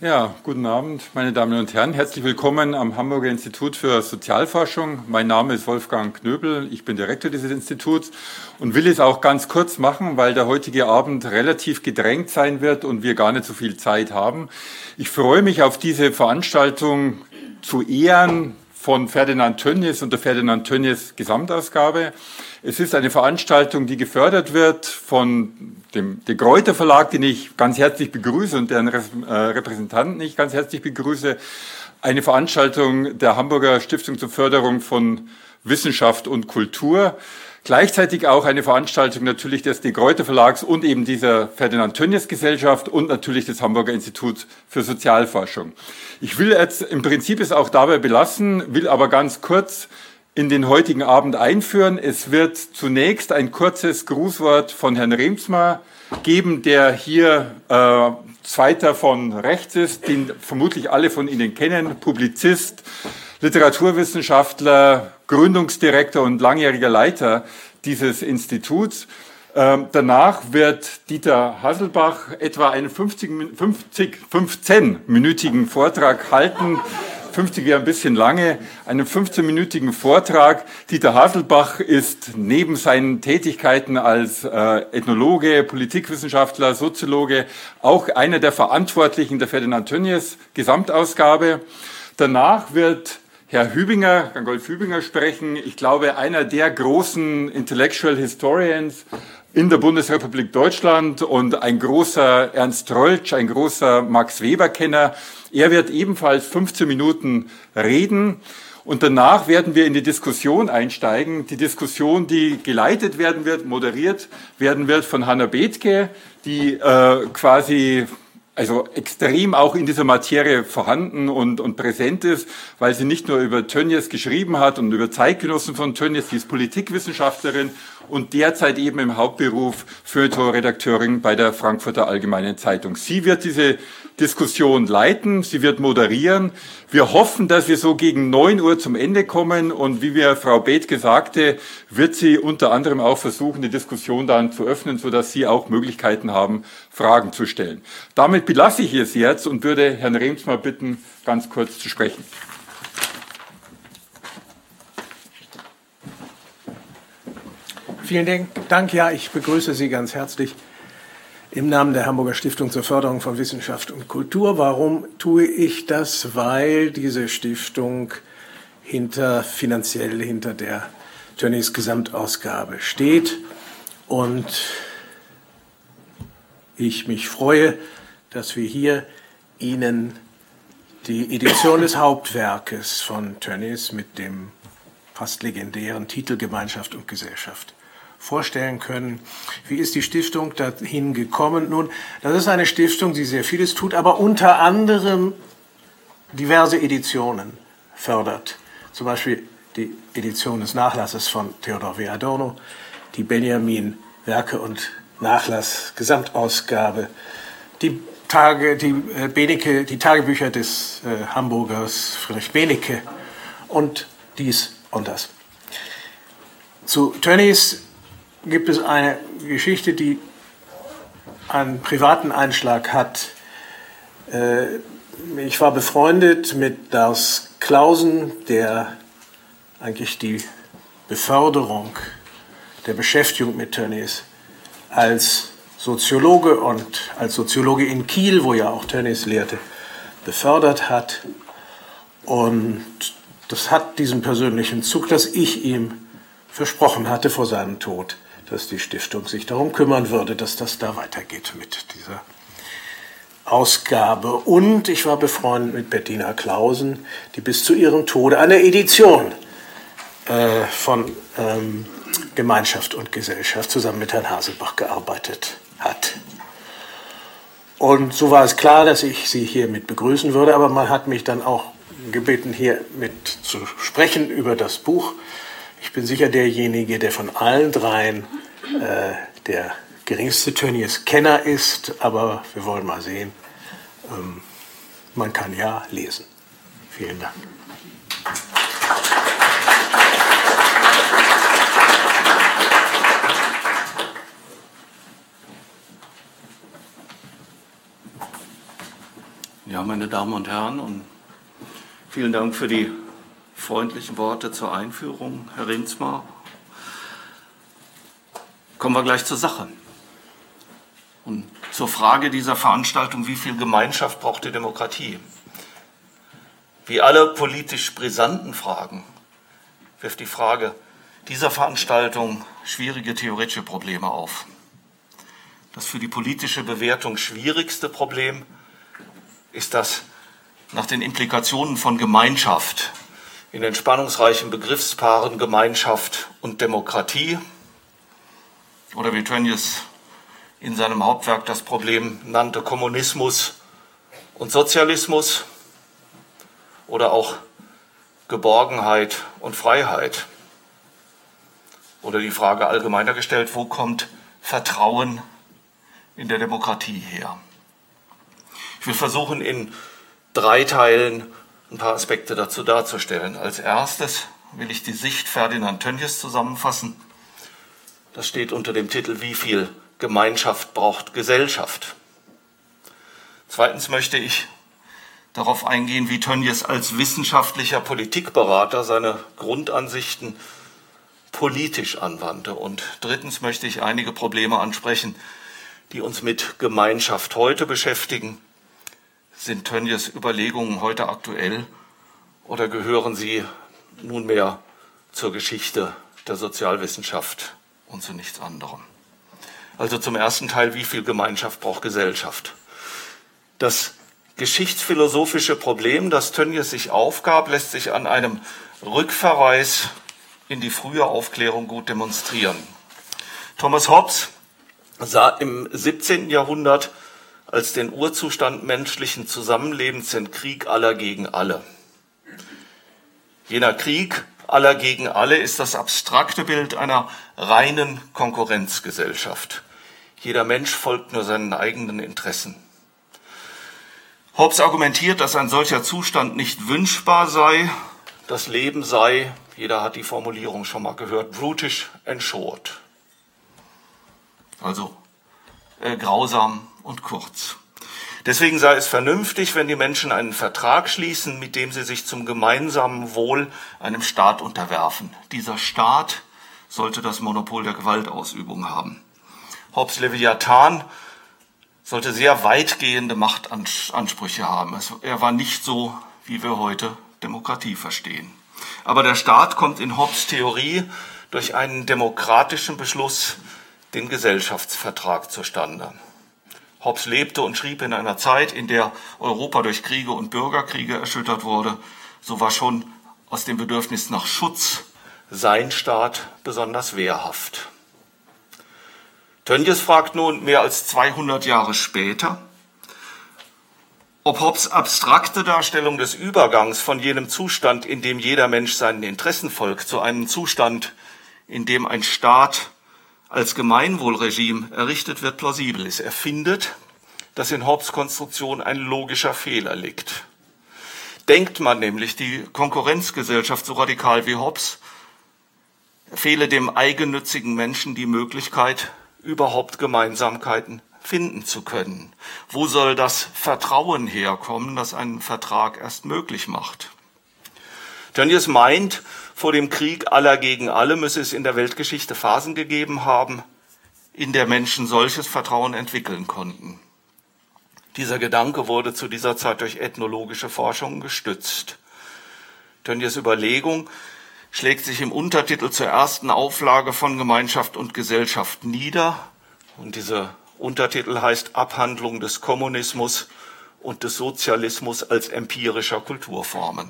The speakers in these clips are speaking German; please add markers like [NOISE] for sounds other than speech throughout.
Ja, guten Abend, meine Damen und Herren. Herzlich willkommen am Hamburger Institut für Sozialforschung. Mein Name ist Wolfgang Knöbel, ich bin Direktor dieses Instituts und will es auch ganz kurz machen, weil der heutige Abend relativ gedrängt sein wird und wir gar nicht so viel Zeit haben. Ich freue mich auf diese Veranstaltung zu Ehren von Ferdinand Tönnies und der Ferdinand Tönnies Gesamtausgabe. Es ist eine Veranstaltung, die gefördert wird von dem De Gruyter Verlag, den ich ganz herzlich begrüße und deren äh, Repräsentanten ich ganz herzlich begrüße. Eine Veranstaltung der Hamburger Stiftung zur Förderung von Wissenschaft und Kultur. Gleichzeitig auch eine Veranstaltung natürlich des De Gruyter Verlags und eben dieser Ferdinand Tönnies Gesellschaft und natürlich des Hamburger Instituts für Sozialforschung. Ich will jetzt im Prinzip es auch dabei belassen, will aber ganz kurz in den heutigen Abend einführen. Es wird zunächst ein kurzes Grußwort von Herrn Remsmar geben, der hier äh, zweiter von rechts ist, den vermutlich alle von Ihnen kennen, Publizist, Literaturwissenschaftler, Gründungsdirektor und langjähriger Leiter dieses Instituts. Ähm, danach wird Dieter Hasselbach etwa einen 50, 50 15-minütigen Vortrag halten 50 wäre ein bisschen lange, einen 15-minütigen Vortrag. Dieter Haselbach ist neben seinen Tätigkeiten als äh, Ethnologe, Politikwissenschaftler, Soziologe auch einer der Verantwortlichen der Ferdinand Tönnies Gesamtausgabe. Danach wird Herr Hübinger, Golf Hübinger sprechen. Ich glaube, einer der großen Intellectual Historians in der Bundesrepublik Deutschland und ein großer Ernst Röltsch, ein großer Max Weber-Kenner. Er wird ebenfalls 15 Minuten reden. Und danach werden wir in die Diskussion einsteigen. Die Diskussion, die geleitet werden wird, moderiert werden wird von Hanna Bethke, die äh, quasi also extrem auch in dieser Materie vorhanden und, und präsent ist, weil sie nicht nur über Tönnies geschrieben hat und über Zeitgenossen von Tönnies, sie ist Politikwissenschaftlerin und derzeit eben im Hauptberuf Feuilleton-Redakteurin bei der Frankfurter Allgemeinen Zeitung. Sie wird diese Diskussion leiten, sie wird moderieren. Wir hoffen, dass wir so gegen neun Uhr zum Ende kommen und wie wir Frau Bethke sagte, wird sie unter anderem auch versuchen, die Diskussion dann zu öffnen, sodass Sie auch Möglichkeiten haben, Fragen zu stellen. Damit belasse ich es jetzt und würde Herrn Rehms mal bitten, ganz kurz zu sprechen. Vielen Dank. Ja, ich begrüße Sie ganz herzlich im Namen der Hamburger Stiftung zur Förderung von Wissenschaft und Kultur. Warum tue ich das? Weil diese Stiftung hinter, finanziell hinter der Tönnies Gesamtausgabe steht und ich mich freue, dass wir hier Ihnen die Edition des Hauptwerkes von Tönnies mit dem fast legendären Titel Gemeinschaft und Gesellschaft vorstellen können. Wie ist die Stiftung dahin gekommen? Nun, das ist eine Stiftung, die sehr vieles tut, aber unter anderem diverse Editionen fördert. Zum Beispiel die Edition des Nachlasses von Theodor W. Adorno, die Benjamin Werke und Nachlass Gesamtausgabe, die Tage, die, äh, Benecke, die Tagebücher des äh, Hamburgers Friedrich Benecke und dies und das. Zu Tönnies gibt es eine Geschichte, die einen privaten Einschlag hat. Äh, ich war befreundet mit Lars Klausen, der eigentlich die Beförderung der Beschäftigung mit Tönnies als Soziologe und als Soziologe in Kiel, wo ja auch Tönnies lehrte, befördert hat. Und das hat diesen persönlichen Zug, dass ich ihm versprochen hatte vor seinem Tod, dass die Stiftung sich darum kümmern würde, dass das da weitergeht mit dieser Ausgabe. Und ich war befreundet mit Bettina Clausen, die bis zu ihrem Tode eine Edition äh, von ähm, Gemeinschaft und Gesellschaft zusammen mit Herrn Haselbach gearbeitet hat. Und so war es klar, dass ich Sie hier mit begrüßen würde, aber man hat mich dann auch gebeten, hier mit zu sprechen über das Buch ich bin sicher derjenige, der von allen dreien äh, der geringste Tönnies-Kenner ist, aber wir wollen mal sehen. Ähm, man kann ja lesen. Vielen Dank. Ja, meine Damen und Herren, und vielen Dank für die freundlichen Worte zur Einführung, Herr Rinsmar. Kommen wir gleich zur Sache. Und zur Frage dieser Veranstaltung, wie viel Gemeinschaft braucht die Demokratie? Wie alle politisch brisanten Fragen wirft die Frage dieser Veranstaltung schwierige theoretische Probleme auf. Das für die politische Bewertung schwierigste Problem ist das nach den Implikationen von Gemeinschaft in den spannungsreichen Begriffspaaren Gemeinschaft und Demokratie oder wie Tönnies in seinem Hauptwerk das Problem nannte Kommunismus und Sozialismus oder auch Geborgenheit und Freiheit. Oder die Frage allgemeiner gestellt, wo kommt Vertrauen in der Demokratie her? Will versuchen, in drei Teilen ein paar Aspekte dazu darzustellen. Als erstes will ich die Sicht Ferdinand Tönnies zusammenfassen. Das steht unter dem Titel Wie viel Gemeinschaft braucht Gesellschaft? Zweitens möchte ich darauf eingehen, wie Tönnies als wissenschaftlicher Politikberater seine Grundansichten politisch anwandte. Und drittens möchte ich einige Probleme ansprechen, die uns mit Gemeinschaft heute beschäftigen sind Tönnies Überlegungen heute aktuell oder gehören sie nunmehr zur Geschichte der Sozialwissenschaft und zu nichts anderem? Also zum ersten Teil, wie viel Gemeinschaft braucht Gesellschaft? Das geschichtsphilosophische Problem, das Tönnies sich aufgab, lässt sich an einem Rückverweis in die frühe Aufklärung gut demonstrieren. Thomas Hobbes sah im 17. Jahrhundert als den Urzustand menschlichen Zusammenlebens den Krieg aller gegen alle. Jener Krieg aller gegen alle ist das abstrakte Bild einer reinen Konkurrenzgesellschaft. Jeder Mensch folgt nur seinen eigenen Interessen. Hobbes argumentiert, dass ein solcher Zustand nicht wünschbar sei. Das Leben sei, jeder hat die Formulierung schon mal gehört, brutish and. Also äh, grausam und kurz. Deswegen sei es vernünftig, wenn die Menschen einen Vertrag schließen, mit dem sie sich zum gemeinsamen Wohl einem Staat unterwerfen. Dieser Staat sollte das Monopol der Gewaltausübung haben. Hobbes Leviathan sollte sehr weitgehende Machtansprüche haben. Er war nicht so, wie wir heute Demokratie verstehen. Aber der Staat kommt in Hobbes Theorie durch einen demokratischen Beschluss den Gesellschaftsvertrag zustande. Hobbes lebte und schrieb in einer Zeit, in der Europa durch Kriege und Bürgerkriege erschüttert wurde. So war schon aus dem Bedürfnis nach Schutz sein Staat besonders wehrhaft. Tönnies fragt nun mehr als 200 Jahre später, ob Hobbes abstrakte Darstellung des Übergangs von jenem Zustand, in dem jeder Mensch seinen Interessen folgt, zu einem Zustand, in dem ein Staat als Gemeinwohlregime errichtet wird, plausibel ist. Er findet, dass in Hobbes Konstruktion ein logischer Fehler liegt. Denkt man nämlich die Konkurrenzgesellschaft so radikal wie Hobbes, fehle dem eigennützigen Menschen die Möglichkeit, überhaupt Gemeinsamkeiten finden zu können. Wo soll das Vertrauen herkommen, das einen Vertrag erst möglich macht? Tönnies meint, vor dem Krieg aller gegen alle müsse es in der Weltgeschichte Phasen gegeben haben, in der Menschen solches Vertrauen entwickeln konnten. Dieser Gedanke wurde zu dieser Zeit durch ethnologische Forschungen gestützt. Tönnies Überlegung schlägt sich im Untertitel zur ersten Auflage von Gemeinschaft und Gesellschaft nieder. Und dieser Untertitel heißt Abhandlung des Kommunismus und des Sozialismus als empirischer Kulturformen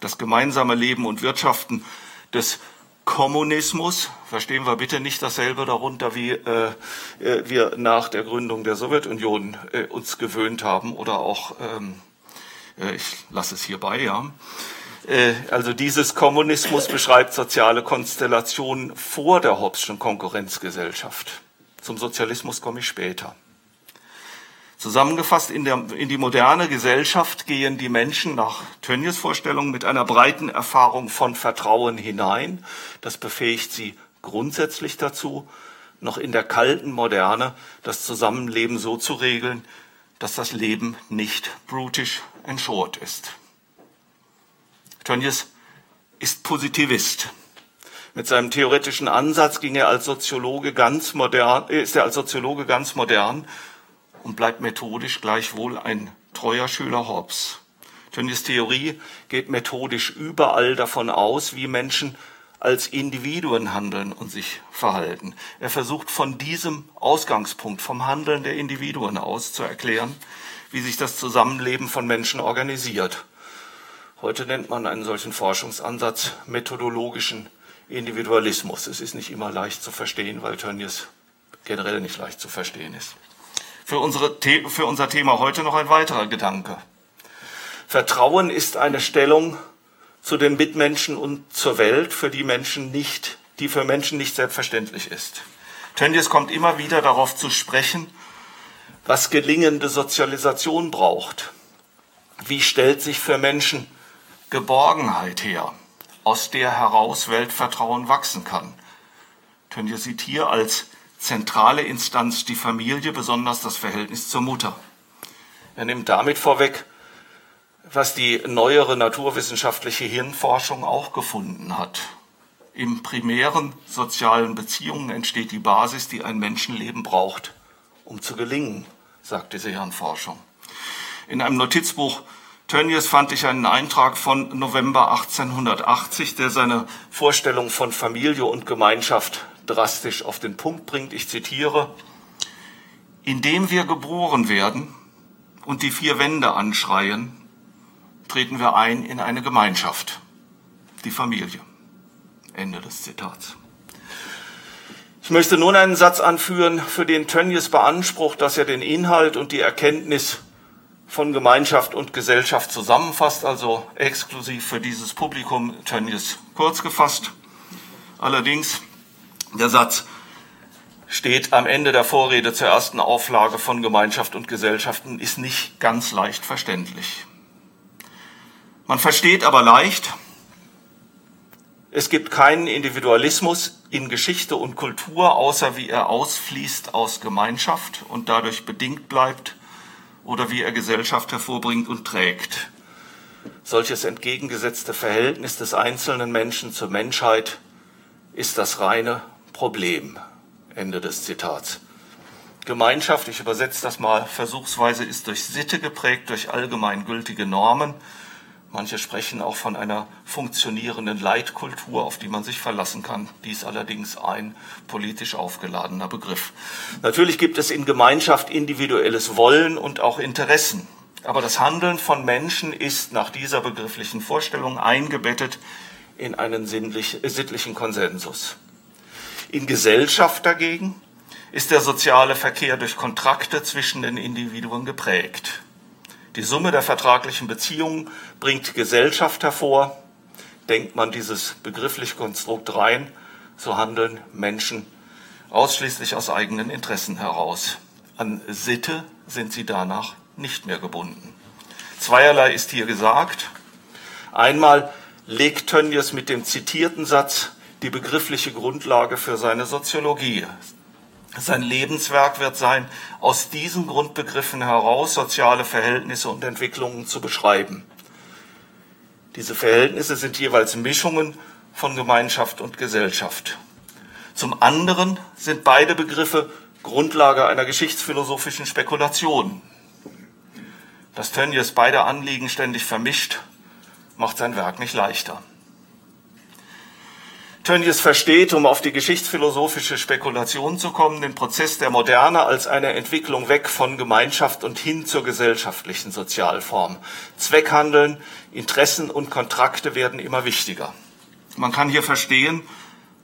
das gemeinsame Leben und Wirtschaften des Kommunismus, verstehen wir bitte nicht dasselbe darunter, wie äh, äh, wir nach der Gründung der Sowjetunion äh, uns gewöhnt haben oder auch, ähm, äh, ich lasse es hierbei, ja. Äh, also dieses Kommunismus beschreibt soziale Konstellationen vor der Hobbes'schen Konkurrenzgesellschaft. Zum Sozialismus komme ich später. Zusammengefasst, in, der, in die moderne Gesellschaft gehen die Menschen nach Tönnies Vorstellung mit einer breiten Erfahrung von Vertrauen hinein. Das befähigt sie grundsätzlich dazu, noch in der kalten Moderne das Zusammenleben so zu regeln, dass das Leben nicht brutish and short ist. Tönnies ist Positivist. Mit seinem theoretischen Ansatz ging er als Soziologe ganz modern, ist er als Soziologe ganz modern und bleibt methodisch gleichwohl ein treuer Schüler Hobbes. Tönnies Theorie geht methodisch überall davon aus, wie Menschen als Individuen handeln und sich verhalten. Er versucht von diesem Ausgangspunkt, vom Handeln der Individuen aus zu erklären, wie sich das Zusammenleben von Menschen organisiert. Heute nennt man einen solchen Forschungsansatz methodologischen Individualismus. Es ist nicht immer leicht zu verstehen, weil Tönnies generell nicht leicht zu verstehen ist. Für, unsere, für unser Thema heute noch ein weiterer Gedanke. Vertrauen ist eine Stellung zu den Mitmenschen und zur Welt, für die Menschen nicht, die für Menschen nicht selbstverständlich ist. Tönnies kommt immer wieder darauf zu sprechen, was gelingende Sozialisation braucht. Wie stellt sich für Menschen Geborgenheit her, aus der heraus Weltvertrauen wachsen kann? Tönnies sieht hier als zentrale Instanz die Familie, besonders das Verhältnis zur Mutter. Er nimmt damit vorweg, was die neuere naturwissenschaftliche Hirnforschung auch gefunden hat. Im primären sozialen Beziehungen entsteht die Basis, die ein Menschenleben braucht, um zu gelingen, sagt diese Hirnforschung. In einem Notizbuch Tönnies fand ich einen Eintrag von November 1880, der seine Vorstellung von Familie und Gemeinschaft drastisch auf den Punkt bringt. Ich zitiere, Indem wir geboren werden und die vier Wände anschreien, treten wir ein in eine Gemeinschaft, die Familie. Ende des Zitats. Ich möchte nun einen Satz anführen, für den Tönnies beansprucht, dass er den Inhalt und die Erkenntnis von Gemeinschaft und Gesellschaft zusammenfasst, also exklusiv für dieses Publikum Tönnies kurz gefasst. Allerdings, der Satz steht am Ende der Vorrede zur ersten Auflage von Gemeinschaft und Gesellschaften, ist nicht ganz leicht verständlich. Man versteht aber leicht, es gibt keinen Individualismus in Geschichte und Kultur, außer wie er ausfließt aus Gemeinschaft und dadurch bedingt bleibt oder wie er Gesellschaft hervorbringt und trägt. Solches entgegengesetzte Verhältnis des einzelnen Menschen zur Menschheit ist das reine Problem. Ende des Zitats. Gemeinschaft, ich übersetze das mal versuchsweise, ist durch Sitte geprägt, durch allgemeingültige Normen Manche sprechen auch von einer funktionierenden Leitkultur, auf die man sich verlassen kann. Dies allerdings ein politisch aufgeladener Begriff. Natürlich gibt es in Gemeinschaft individuelles Wollen und auch Interessen. Aber das Handeln von Menschen ist nach dieser begrifflichen Vorstellung eingebettet in einen sittlichen Konsensus. In Gesellschaft dagegen ist der soziale Verkehr durch Kontrakte zwischen den Individuen geprägt. Die Summe der vertraglichen Beziehungen bringt Gesellschaft hervor. Denkt man dieses begriffliche Konstrukt rein, so handeln Menschen ausschließlich aus eigenen Interessen heraus. An Sitte sind sie danach nicht mehr gebunden. Zweierlei ist hier gesagt. Einmal legt Tönnies mit dem zitierten Satz die begriffliche Grundlage für seine Soziologie. Sein Lebenswerk wird sein, aus diesen Grundbegriffen heraus soziale Verhältnisse und Entwicklungen zu beschreiben. Diese Verhältnisse sind jeweils Mischungen von Gemeinschaft und Gesellschaft. Zum anderen sind beide Begriffe Grundlage einer geschichtsphilosophischen Spekulation. Dass Tönnies beide Anliegen ständig vermischt, macht sein Werk nicht leichter. Tönnies versteht, um auf die geschichtsphilosophische Spekulation zu kommen, den Prozess der Moderne als eine Entwicklung weg von Gemeinschaft und hin zur gesellschaftlichen Sozialform. Zweckhandeln, Interessen und Kontrakte werden immer wichtiger. Man kann hier verstehen,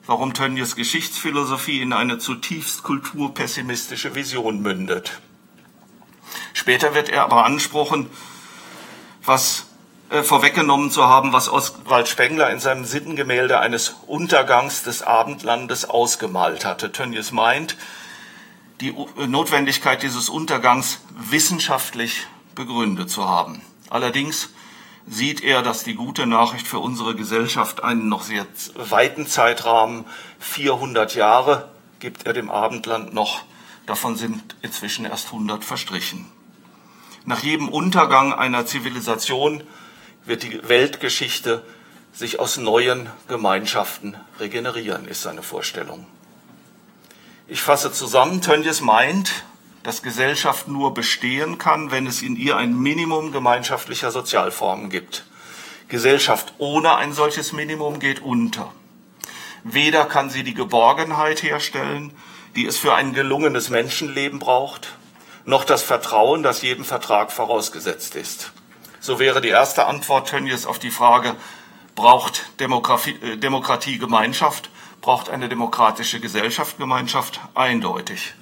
warum Tönnies Geschichtsphilosophie in eine zutiefst kulturpessimistische Vision mündet. Später wird er aber ansprechen, was äh, vorweggenommen zu haben, was Oswald Spengler in seinem Sittengemälde eines Untergangs des Abendlandes ausgemalt hatte. Tönnies meint, die äh, Notwendigkeit dieses Untergangs wissenschaftlich begründet zu haben. Allerdings sieht er, dass die gute Nachricht für unsere Gesellschaft einen noch sehr weiten Zeitrahmen, 400 Jahre, gibt er dem Abendland noch. Davon sind inzwischen erst 100 verstrichen. Nach jedem Untergang einer Zivilisation wird die Weltgeschichte sich aus neuen Gemeinschaften regenerieren, ist seine Vorstellung. Ich fasse zusammen, Tönnies meint, dass Gesellschaft nur bestehen kann, wenn es in ihr ein Minimum gemeinschaftlicher Sozialformen gibt. Gesellschaft ohne ein solches Minimum geht unter. Weder kann sie die Geborgenheit herstellen, die es für ein gelungenes Menschenleben braucht, noch das Vertrauen, das jedem Vertrag vorausgesetzt ist. So wäre die erste Antwort Tönnies auf die Frage, braucht Demokratie, äh, Demokratie Gemeinschaft, braucht eine demokratische Gesellschaft Gemeinschaft eindeutig.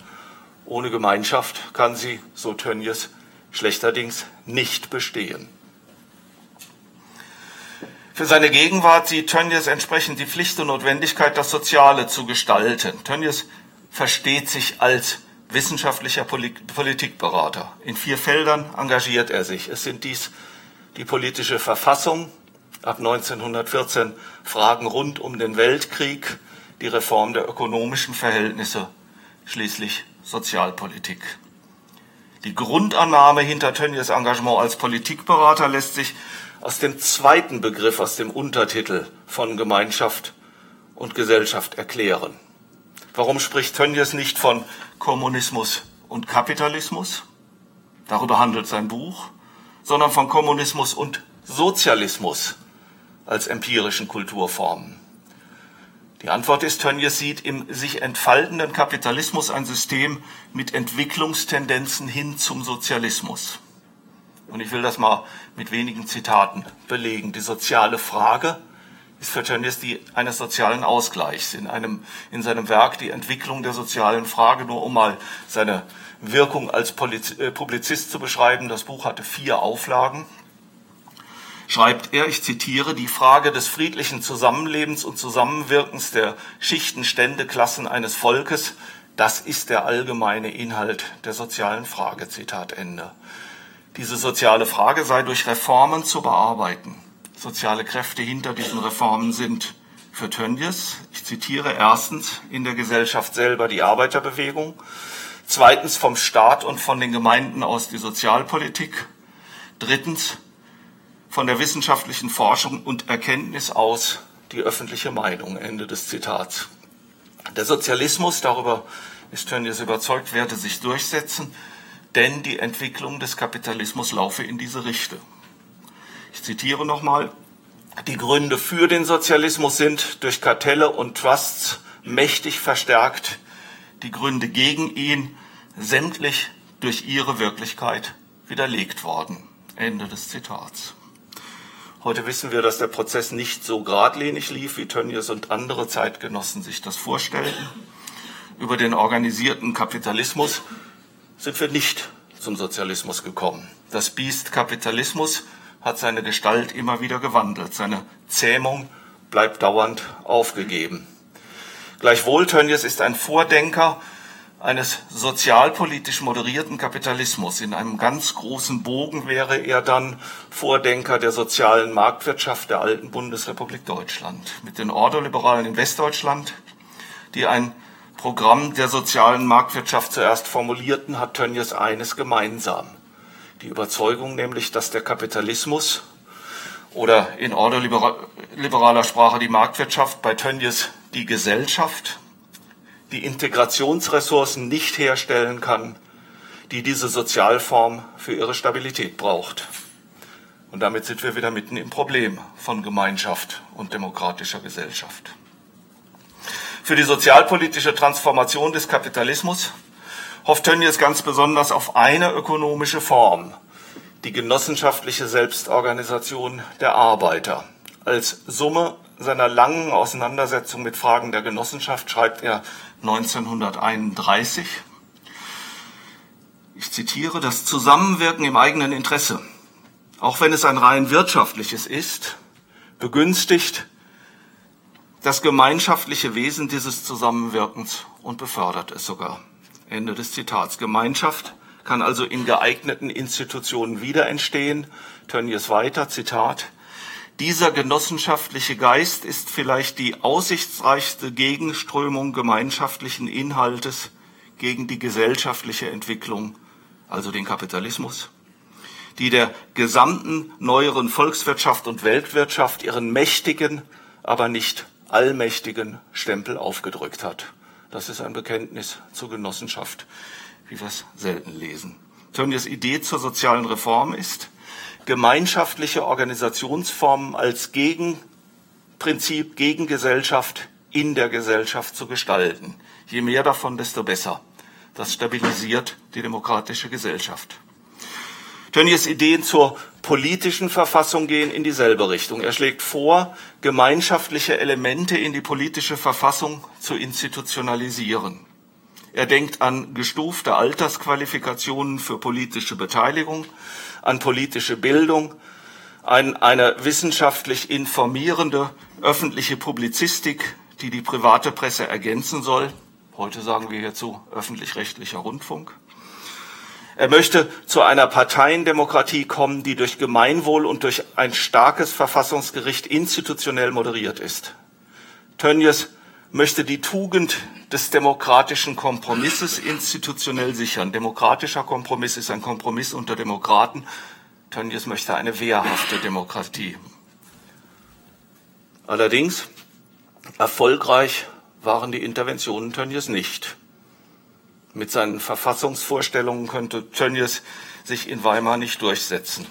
Ohne Gemeinschaft kann sie, so Tönnies, schlechterdings nicht bestehen. Für seine Gegenwart sieht Tönnies entsprechend die Pflicht und Notwendigkeit, das Soziale zu gestalten. Tönnies versteht sich als wissenschaftlicher Politikberater. In vier Feldern engagiert er sich. Es sind dies die politische Verfassung, ab 1914 Fragen rund um den Weltkrieg, die Reform der ökonomischen Verhältnisse, schließlich Sozialpolitik. Die Grundannahme hinter Tönnies Engagement als Politikberater lässt sich aus dem zweiten Begriff, aus dem Untertitel von Gemeinschaft und Gesellschaft erklären. Warum spricht Tönnies nicht von Kommunismus und Kapitalismus? Darüber handelt sein Buch, sondern von Kommunismus und Sozialismus als empirischen Kulturformen. Die Antwort ist, Tönnies sieht im sich entfaltenden Kapitalismus ein System mit Entwicklungstendenzen hin zum Sozialismus. Und ich will das mal mit wenigen Zitaten belegen. Die soziale Frage ist für Tönnies die eines sozialen Ausgleichs. In, einem, in seinem Werk Die Entwicklung der sozialen Frage, nur um mal seine Wirkung als äh, Publizist zu beschreiben. Das Buch hatte vier Auflagen schreibt er, ich zitiere, die Frage des friedlichen Zusammenlebens und Zusammenwirkens der Schichten, Stände, Klassen eines Volkes, das ist der allgemeine Inhalt der sozialen Frage. Zitat Ende. Diese soziale Frage sei durch Reformen zu bearbeiten. Soziale Kräfte hinter diesen Reformen sind für Tönnies, ich zitiere, erstens in der Gesellschaft selber die Arbeiterbewegung, zweitens vom Staat und von den Gemeinden aus die Sozialpolitik, drittens von der wissenschaftlichen Forschung und Erkenntnis aus die öffentliche Meinung. Ende des Zitats. Der Sozialismus, darüber ist Tönnies überzeugt, werde sich durchsetzen, denn die Entwicklung des Kapitalismus laufe in diese Richtung. Ich zitiere nochmal, die Gründe für den Sozialismus sind durch Kartelle und Trusts mächtig verstärkt, die Gründe gegen ihn sämtlich durch ihre Wirklichkeit widerlegt worden. Ende des Zitats. Heute wissen wir, dass der Prozess nicht so geradlinig lief, wie Tönnies und andere Zeitgenossen sich das vorstellten. Über den organisierten Kapitalismus sind wir nicht zum Sozialismus gekommen. Das Biest Kapitalismus hat seine Gestalt immer wieder gewandelt. Seine Zähmung bleibt dauernd aufgegeben. Gleichwohl Tönnies ist ein Vordenker eines sozialpolitisch moderierten Kapitalismus. In einem ganz großen Bogen wäre er dann Vordenker der sozialen Marktwirtschaft der alten Bundesrepublik Deutschland. Mit den Ordoliberalen in Westdeutschland, die ein Programm der sozialen Marktwirtschaft zuerst formulierten, hat Tönnies eines gemeinsam. Die Überzeugung nämlich, dass der Kapitalismus oder in ordoliberaler Sprache die Marktwirtschaft bei Tönnies die Gesellschaft die Integrationsressourcen nicht herstellen kann, die diese Sozialform für ihre Stabilität braucht. Und damit sind wir wieder mitten im Problem von Gemeinschaft und demokratischer Gesellschaft. Für die sozialpolitische Transformation des Kapitalismus hofft Tönnies ganz besonders auf eine ökonomische Form, die genossenschaftliche Selbstorganisation der Arbeiter. Als Summe seiner langen Auseinandersetzung mit Fragen der Genossenschaft schreibt er 1931. Ich zitiere, das Zusammenwirken im eigenen Interesse, auch wenn es ein rein wirtschaftliches ist, begünstigt das gemeinschaftliche Wesen dieses Zusammenwirkens und befördert es sogar. Ende des Zitats. Gemeinschaft kann also in geeigneten Institutionen wieder entstehen. Tönnies weiter, Zitat. Dieser genossenschaftliche Geist ist vielleicht die aussichtsreichste Gegenströmung gemeinschaftlichen Inhaltes gegen die gesellschaftliche Entwicklung, also den Kapitalismus. die der gesamten neueren Volkswirtschaft und Weltwirtschaft ihren mächtigen, aber nicht allmächtigen Stempel aufgedrückt hat. Das ist ein Bekenntnis zur Genossenschaft, wie wir es selten lesen. Tönnies Idee zur sozialen Reform ist, gemeinschaftliche Organisationsformen als Gegenprinzip, Gegengesellschaft in der Gesellschaft zu gestalten. Je mehr davon, desto besser. Das stabilisiert die demokratische Gesellschaft. Tönnies Ideen zur politischen Verfassung gehen in dieselbe Richtung. Er schlägt vor, gemeinschaftliche Elemente in die politische Verfassung zu institutionalisieren. Er denkt an gestufte Altersqualifikationen für politische Beteiligung, an politische Bildung, an eine wissenschaftlich informierende öffentliche Publizistik, die die private Presse ergänzen soll. Heute sagen wir hierzu öffentlich-rechtlicher Rundfunk. Er möchte zu einer Parteiendemokratie kommen, die durch Gemeinwohl und durch ein starkes Verfassungsgericht institutionell moderiert ist. Tönnies möchte die Tugend des demokratischen Kompromisses institutionell sichern. Demokratischer Kompromiss ist ein Kompromiss unter Demokraten. Tönnies möchte eine wehrhafte Demokratie. Allerdings, erfolgreich waren die Interventionen Tönnies nicht. Mit seinen Verfassungsvorstellungen könnte Tönnies sich in Weimar nicht durchsetzen.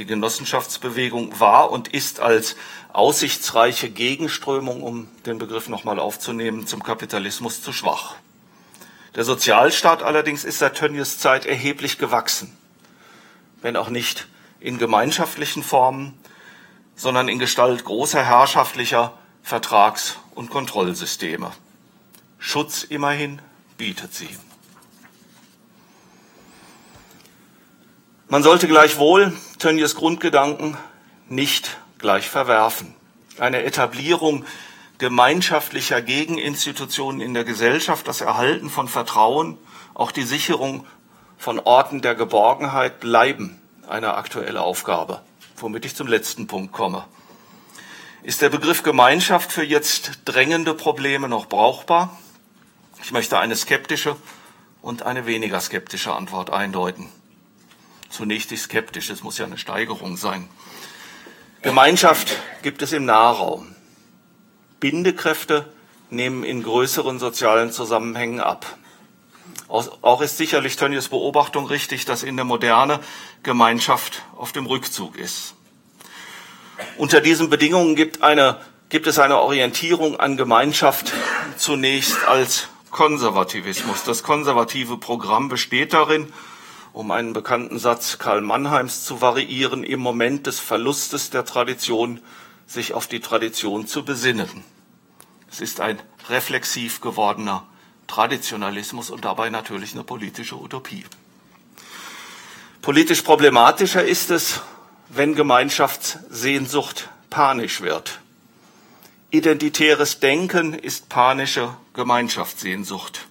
Die Genossenschaftsbewegung war und ist als aussichtsreiche Gegenströmung, um den Begriff nochmal aufzunehmen, zum Kapitalismus zu schwach. Der Sozialstaat allerdings ist seit Tönnies Zeit erheblich gewachsen, wenn auch nicht in gemeinschaftlichen Formen, sondern in Gestalt großer herrschaftlicher Vertrags- und Kontrollsysteme. Schutz immerhin bietet sie. Man sollte gleichwohl Tönnies Grundgedanken nicht gleich verwerfen. Eine Etablierung gemeinschaftlicher Gegeninstitutionen in der Gesellschaft, das Erhalten von Vertrauen, auch die Sicherung von Orten der Geborgenheit bleiben eine aktuelle Aufgabe, womit ich zum letzten Punkt komme. Ist der Begriff Gemeinschaft für jetzt drängende Probleme noch brauchbar? Ich möchte eine skeptische und eine weniger skeptische Antwort eindeuten. Zunächst die skeptische, es muss ja eine Steigerung sein. Gemeinschaft gibt es im Nahraum. Bindekräfte nehmen in größeren sozialen Zusammenhängen ab. Auch ist sicherlich Tönnies Beobachtung richtig, dass in der Moderne Gemeinschaft auf dem Rückzug ist. Unter diesen Bedingungen gibt, eine, gibt es eine Orientierung an Gemeinschaft zunächst als Konservativismus. Das konservative Programm besteht darin, um einen bekannten Satz Karl Mannheims zu variieren, im Moment des Verlustes der Tradition sich auf die Tradition zu besinnen. Es ist ein reflexiv gewordener Traditionalismus und dabei natürlich eine politische Utopie. Politisch problematischer ist es, wenn Gemeinschaftssehnsucht panisch wird. Identitäres Denken ist panische Gemeinschaftssehnsucht.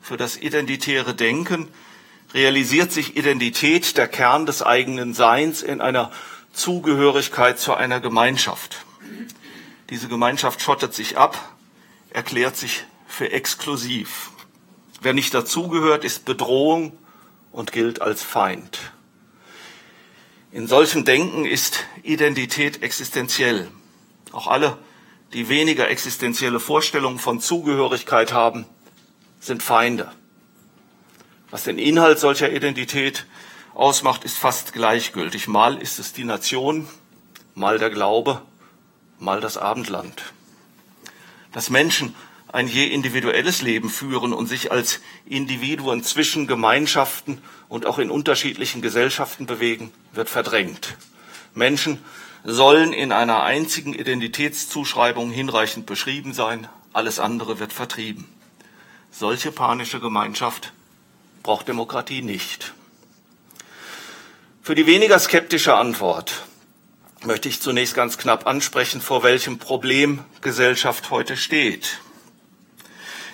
Für das identitäre Denken realisiert sich Identität, der Kern des eigenen Seins, in einer Zugehörigkeit zu einer Gemeinschaft. Diese Gemeinschaft schottet sich ab, erklärt sich für exklusiv. Wer nicht dazugehört, ist Bedrohung und gilt als Feind. In solchem Denken ist Identität existenziell. Auch alle, die weniger existenzielle Vorstellungen von Zugehörigkeit haben, sind Feinde. Was den Inhalt solcher Identität ausmacht, ist fast gleichgültig. Mal ist es die Nation, mal der Glaube, mal das Abendland. Dass Menschen ein je individuelles Leben führen und sich als Individuen zwischen Gemeinschaften und auch in unterschiedlichen Gesellschaften bewegen, wird verdrängt. Menschen sollen in einer einzigen Identitätszuschreibung hinreichend beschrieben sein, alles andere wird vertrieben. Solche panische Gemeinschaft braucht Demokratie nicht. Für die weniger skeptische Antwort möchte ich zunächst ganz knapp ansprechen, vor welchem Problem Gesellschaft heute steht.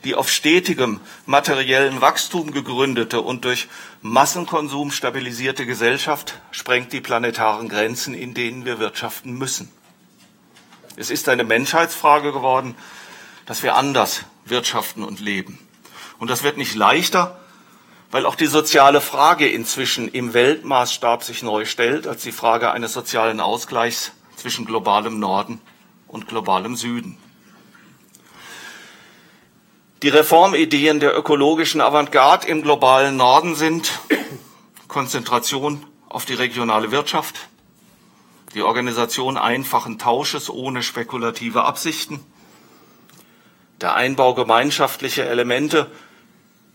Die auf stetigem materiellen Wachstum gegründete und durch Massenkonsum stabilisierte Gesellschaft sprengt die planetaren Grenzen, in denen wir wirtschaften müssen. Es ist eine Menschheitsfrage geworden, dass wir anders wirtschaften und leben. Und das wird nicht leichter, weil auch die soziale Frage inzwischen im Weltmaßstab sich neu stellt als die Frage eines sozialen Ausgleichs zwischen globalem Norden und globalem Süden. Die Reformideen der ökologischen Avantgarde im globalen Norden sind Konzentration auf die regionale Wirtschaft, die Organisation einfachen Tausches ohne spekulative Absichten, der Einbau gemeinschaftlicher Elemente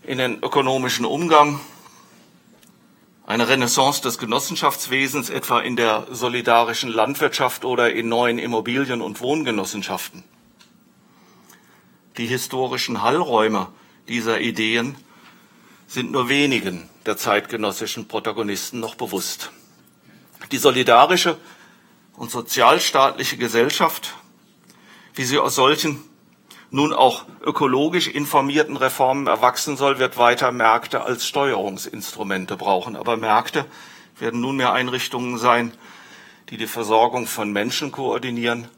in den ökonomischen Umgang, eine Renaissance des Genossenschaftswesens, etwa in der solidarischen Landwirtschaft oder in neuen Immobilien- und Wohngenossenschaften. Die historischen Hallräume dieser Ideen sind nur wenigen der zeitgenössischen Protagonisten noch bewusst. Die solidarische und sozialstaatliche Gesellschaft, wie sie aus solchen nun auch ökologisch informierten Reformen erwachsen soll, wird weiter Märkte als Steuerungsinstrumente brauchen. Aber Märkte werden nunmehr Einrichtungen sein, die die Versorgung von Menschen koordinieren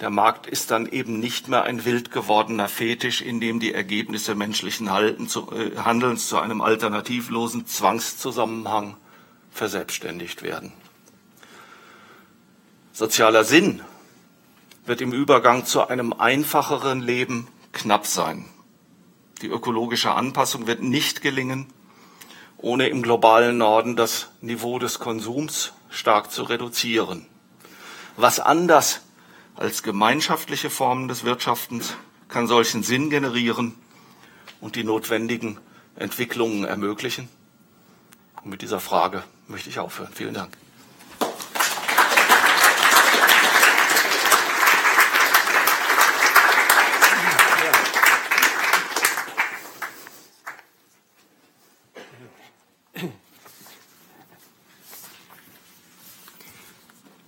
der Markt ist dann eben nicht mehr ein wild gewordener Fetisch, in dem die Ergebnisse menschlichen äh, Handelns zu einem alternativlosen Zwangszusammenhang verselbstständigt werden. Sozialer Sinn wird im Übergang zu einem einfacheren Leben knapp sein. Die ökologische Anpassung wird nicht gelingen, ohne im globalen Norden das Niveau des Konsums stark zu reduzieren. Was anders als gemeinschaftliche Formen des Wirtschaftens kann solchen Sinn generieren und die notwendigen Entwicklungen ermöglichen? Und mit dieser Frage möchte ich aufhören. Vielen Dank.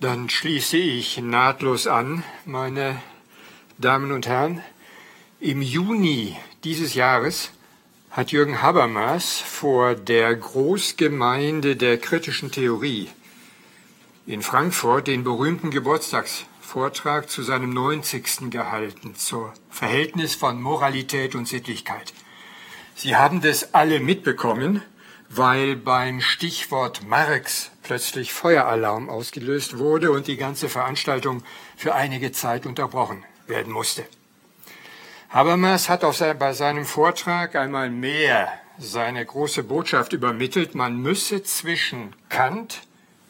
Dann schließe ich nahtlos an, meine Damen und Herren. Im Juni dieses Jahres hat Jürgen Habermas vor der Großgemeinde der kritischen Theorie in Frankfurt den berühmten Geburtstagsvortrag zu seinem 90. gehalten, zur Verhältnis von Moralität und Sittlichkeit. Sie haben das alle mitbekommen weil beim Stichwort Marx plötzlich Feueralarm ausgelöst wurde und die ganze Veranstaltung für einige Zeit unterbrochen werden musste. Habermas hat sein, bei seinem Vortrag einmal mehr seine große Botschaft übermittelt, man müsse zwischen Kant,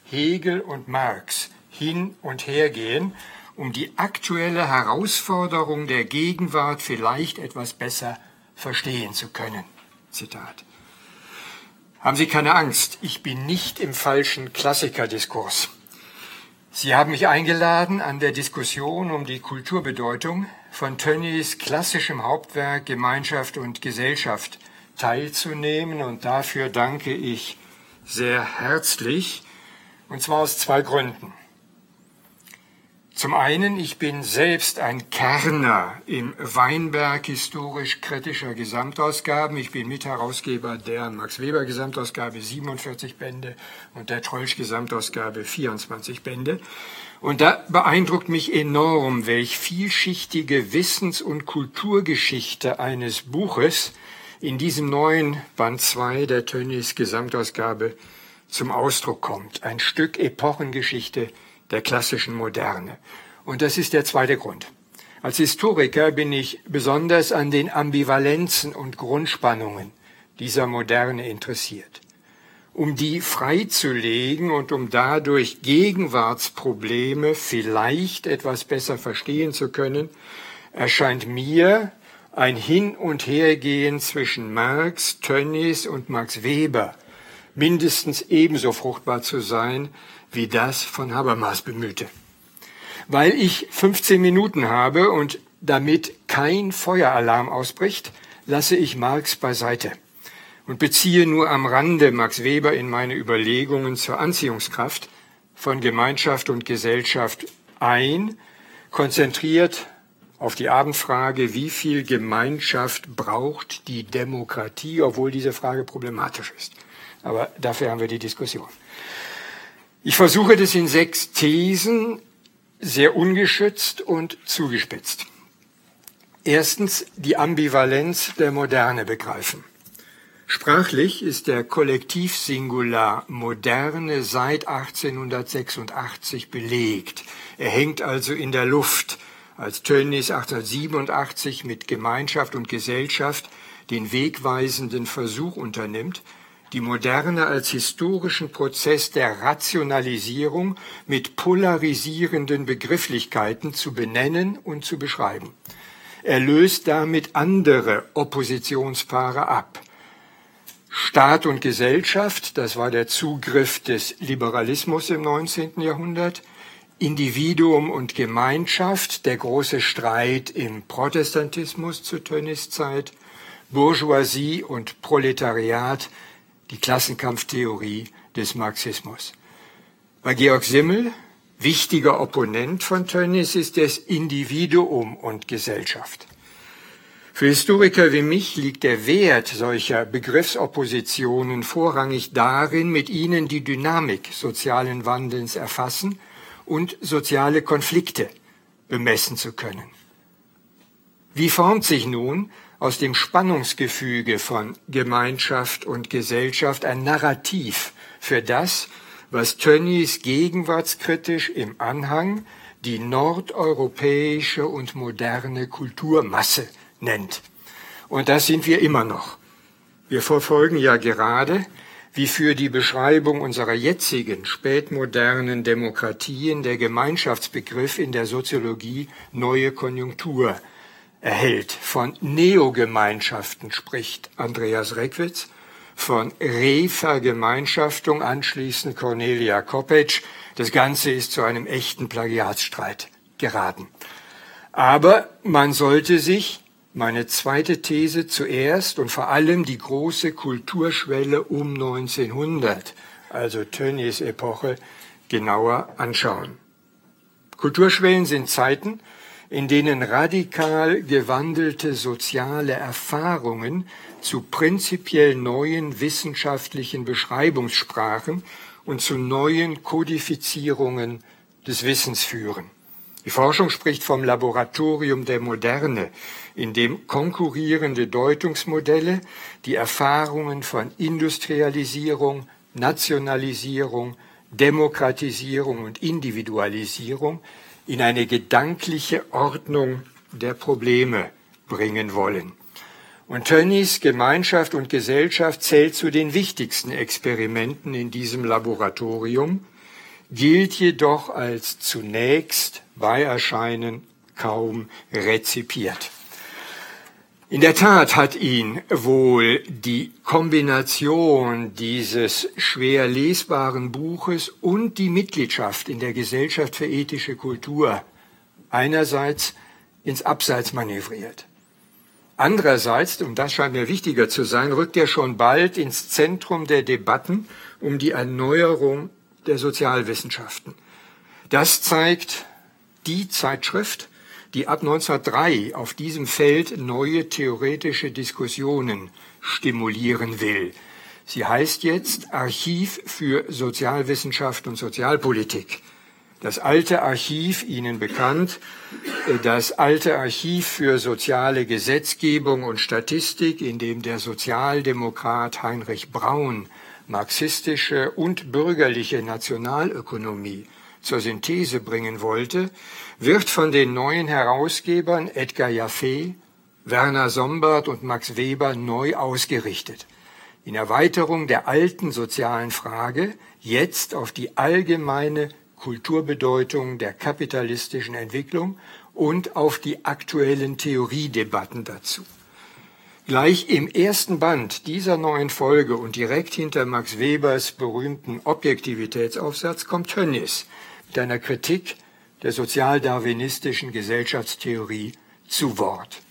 Hegel und Marx hin und her gehen, um die aktuelle Herausforderung der Gegenwart vielleicht etwas besser verstehen zu können. Zitat. Haben Sie keine Angst, ich bin nicht im falschen Klassikerdiskurs. Sie haben mich eingeladen, an der Diskussion um die Kulturbedeutung von Tönnies klassischem Hauptwerk Gemeinschaft und Gesellschaft teilzunehmen und dafür danke ich sehr herzlich, und zwar aus zwei Gründen. Zum einen, ich bin selbst ein Kerner im Weinberg historisch-kritischer Gesamtausgaben. Ich bin Mitherausgeber der Max Weber Gesamtausgabe 47 Bände und der Trollsch Gesamtausgabe 24 Bände. Und da beeindruckt mich enorm, welch vielschichtige Wissens- und Kulturgeschichte eines Buches in diesem neuen Band 2 der Tönnies Gesamtausgabe zum Ausdruck kommt. Ein Stück Epochengeschichte, der klassischen Moderne. Und das ist der zweite Grund. Als Historiker bin ich besonders an den Ambivalenzen und Grundspannungen dieser Moderne interessiert. Um die freizulegen und um dadurch Gegenwartsprobleme vielleicht etwas besser verstehen zu können, erscheint mir ein Hin- und Hergehen zwischen Marx, Tönnies und Max Weber mindestens ebenso fruchtbar zu sein wie das von Habermas bemühte. Weil ich 15 Minuten habe und damit kein Feueralarm ausbricht, lasse ich Marx beiseite und beziehe nur am Rande Max Weber in meine Überlegungen zur Anziehungskraft von Gemeinschaft und Gesellschaft ein, konzentriert auf die Abendfrage, wie viel Gemeinschaft braucht die Demokratie, obwohl diese Frage problematisch ist. Aber dafür haben wir die Diskussion. Ich versuche das in sechs Thesen sehr ungeschützt und zugespitzt. Erstens die Ambivalenz der Moderne begreifen. Sprachlich ist der Kollektivsingular Moderne seit 1886 belegt. Er hängt also in der Luft, als Tönnies 1887 mit Gemeinschaft und Gesellschaft den wegweisenden Versuch unternimmt, die Moderne als historischen Prozess der Rationalisierung mit polarisierenden Begrifflichkeiten zu benennen und zu beschreiben. Er löst damit andere Oppositionspaare ab. Staat und Gesellschaft, das war der Zugriff des Liberalismus im 19. Jahrhundert, Individuum und Gemeinschaft, der große Streit im Protestantismus zu Tönnies Zeit, Bourgeoisie und Proletariat, die Klassenkampftheorie des Marxismus. Bei Georg Simmel, wichtiger Opponent von Tönnies, ist es Individuum und Gesellschaft. Für Historiker wie mich liegt der Wert solcher Begriffsoppositionen vorrangig darin, mit ihnen die Dynamik sozialen Wandelns erfassen und soziale Konflikte bemessen zu können. Wie formt sich nun aus dem Spannungsgefüge von Gemeinschaft und Gesellschaft ein Narrativ für das, was Tönnies gegenwartskritisch im Anhang die nordeuropäische und moderne Kulturmasse nennt. Und das sind wir immer noch. Wir verfolgen ja gerade, wie für die Beschreibung unserer jetzigen spätmodernen Demokratien der Gemeinschaftsbegriff in der Soziologie neue Konjunktur erhält. Von Neogemeinschaften spricht Andreas Reckwitz, von Revergemeinschaftung anschließend Cornelia Koppetsch. Das Ganze ist zu einem echten Plagiatsstreit geraten. Aber man sollte sich meine zweite These zuerst und vor allem die große Kulturschwelle um 1900, also Tönnies Epoche, genauer anschauen. Kulturschwellen sind Zeiten, in denen radikal gewandelte soziale Erfahrungen zu prinzipiell neuen wissenschaftlichen Beschreibungssprachen und zu neuen Kodifizierungen des Wissens führen. Die Forschung spricht vom Laboratorium der Moderne, in dem konkurrierende Deutungsmodelle die Erfahrungen von Industrialisierung, Nationalisierung, Demokratisierung und Individualisierung in eine gedankliche Ordnung der Probleme bringen wollen. Und Tönnies Gemeinschaft und Gesellschaft zählt zu den wichtigsten Experimenten in diesem Laboratorium, gilt jedoch als zunächst bei Erscheinen kaum rezipiert. In der Tat hat ihn wohl die Kombination dieses schwer lesbaren Buches und die Mitgliedschaft in der Gesellschaft für ethische Kultur einerseits ins Abseits manövriert. Andererseits, und das scheint mir wichtiger zu sein, rückt er schon bald ins Zentrum der Debatten um die Erneuerung der Sozialwissenschaften. Das zeigt die Zeitschrift, die ab 1903 auf diesem Feld neue theoretische Diskussionen stimulieren will. Sie heißt jetzt Archiv für Sozialwissenschaft und Sozialpolitik. Das alte Archiv, Ihnen bekannt, das alte Archiv für soziale Gesetzgebung und Statistik, in dem der Sozialdemokrat Heinrich Braun marxistische und bürgerliche Nationalökonomie zur Synthese bringen wollte, wird von den neuen Herausgebern Edgar Jaffe, Werner Sombart und Max Weber neu ausgerichtet. In Erweiterung der alten sozialen Frage jetzt auf die allgemeine Kulturbedeutung der kapitalistischen Entwicklung und auf die aktuellen Theoriedebatten dazu. Gleich im ersten Band dieser neuen Folge und direkt hinter Max Webers berühmten Objektivitätsaufsatz kommt Tönnies mit einer Kritik der sozialdarwinistischen Gesellschaftstheorie zu Wort.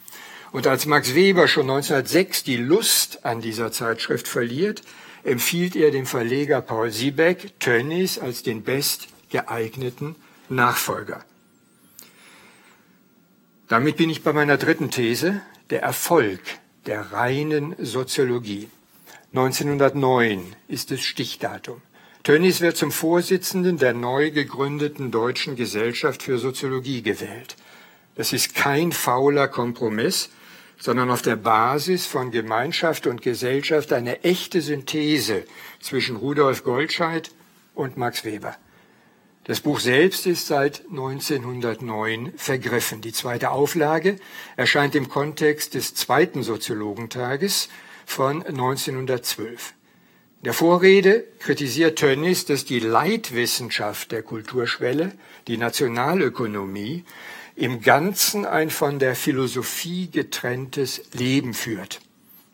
Und als Max Weber schon 1906 die Lust an dieser Zeitschrift verliert, empfiehlt er dem Verleger Paul Siebeck Tönnies als den best geeigneten Nachfolger. Damit bin ich bei meiner dritten These, der Erfolg der reinen Soziologie. 1909 ist das Stichdatum. Tönnies wird zum Vorsitzenden der neu gegründeten Deutschen Gesellschaft für Soziologie gewählt. Das ist kein fauler Kompromiss, sondern auf der Basis von Gemeinschaft und Gesellschaft eine echte Synthese zwischen Rudolf Goldscheid und Max Weber. Das Buch selbst ist seit 1909 vergriffen. Die zweite Auflage erscheint im Kontext des zweiten Soziologentages von 1912. Der Vorrede kritisiert Tönnies, dass die Leitwissenschaft der Kulturschwelle, die Nationalökonomie, im Ganzen ein von der Philosophie getrenntes Leben führt,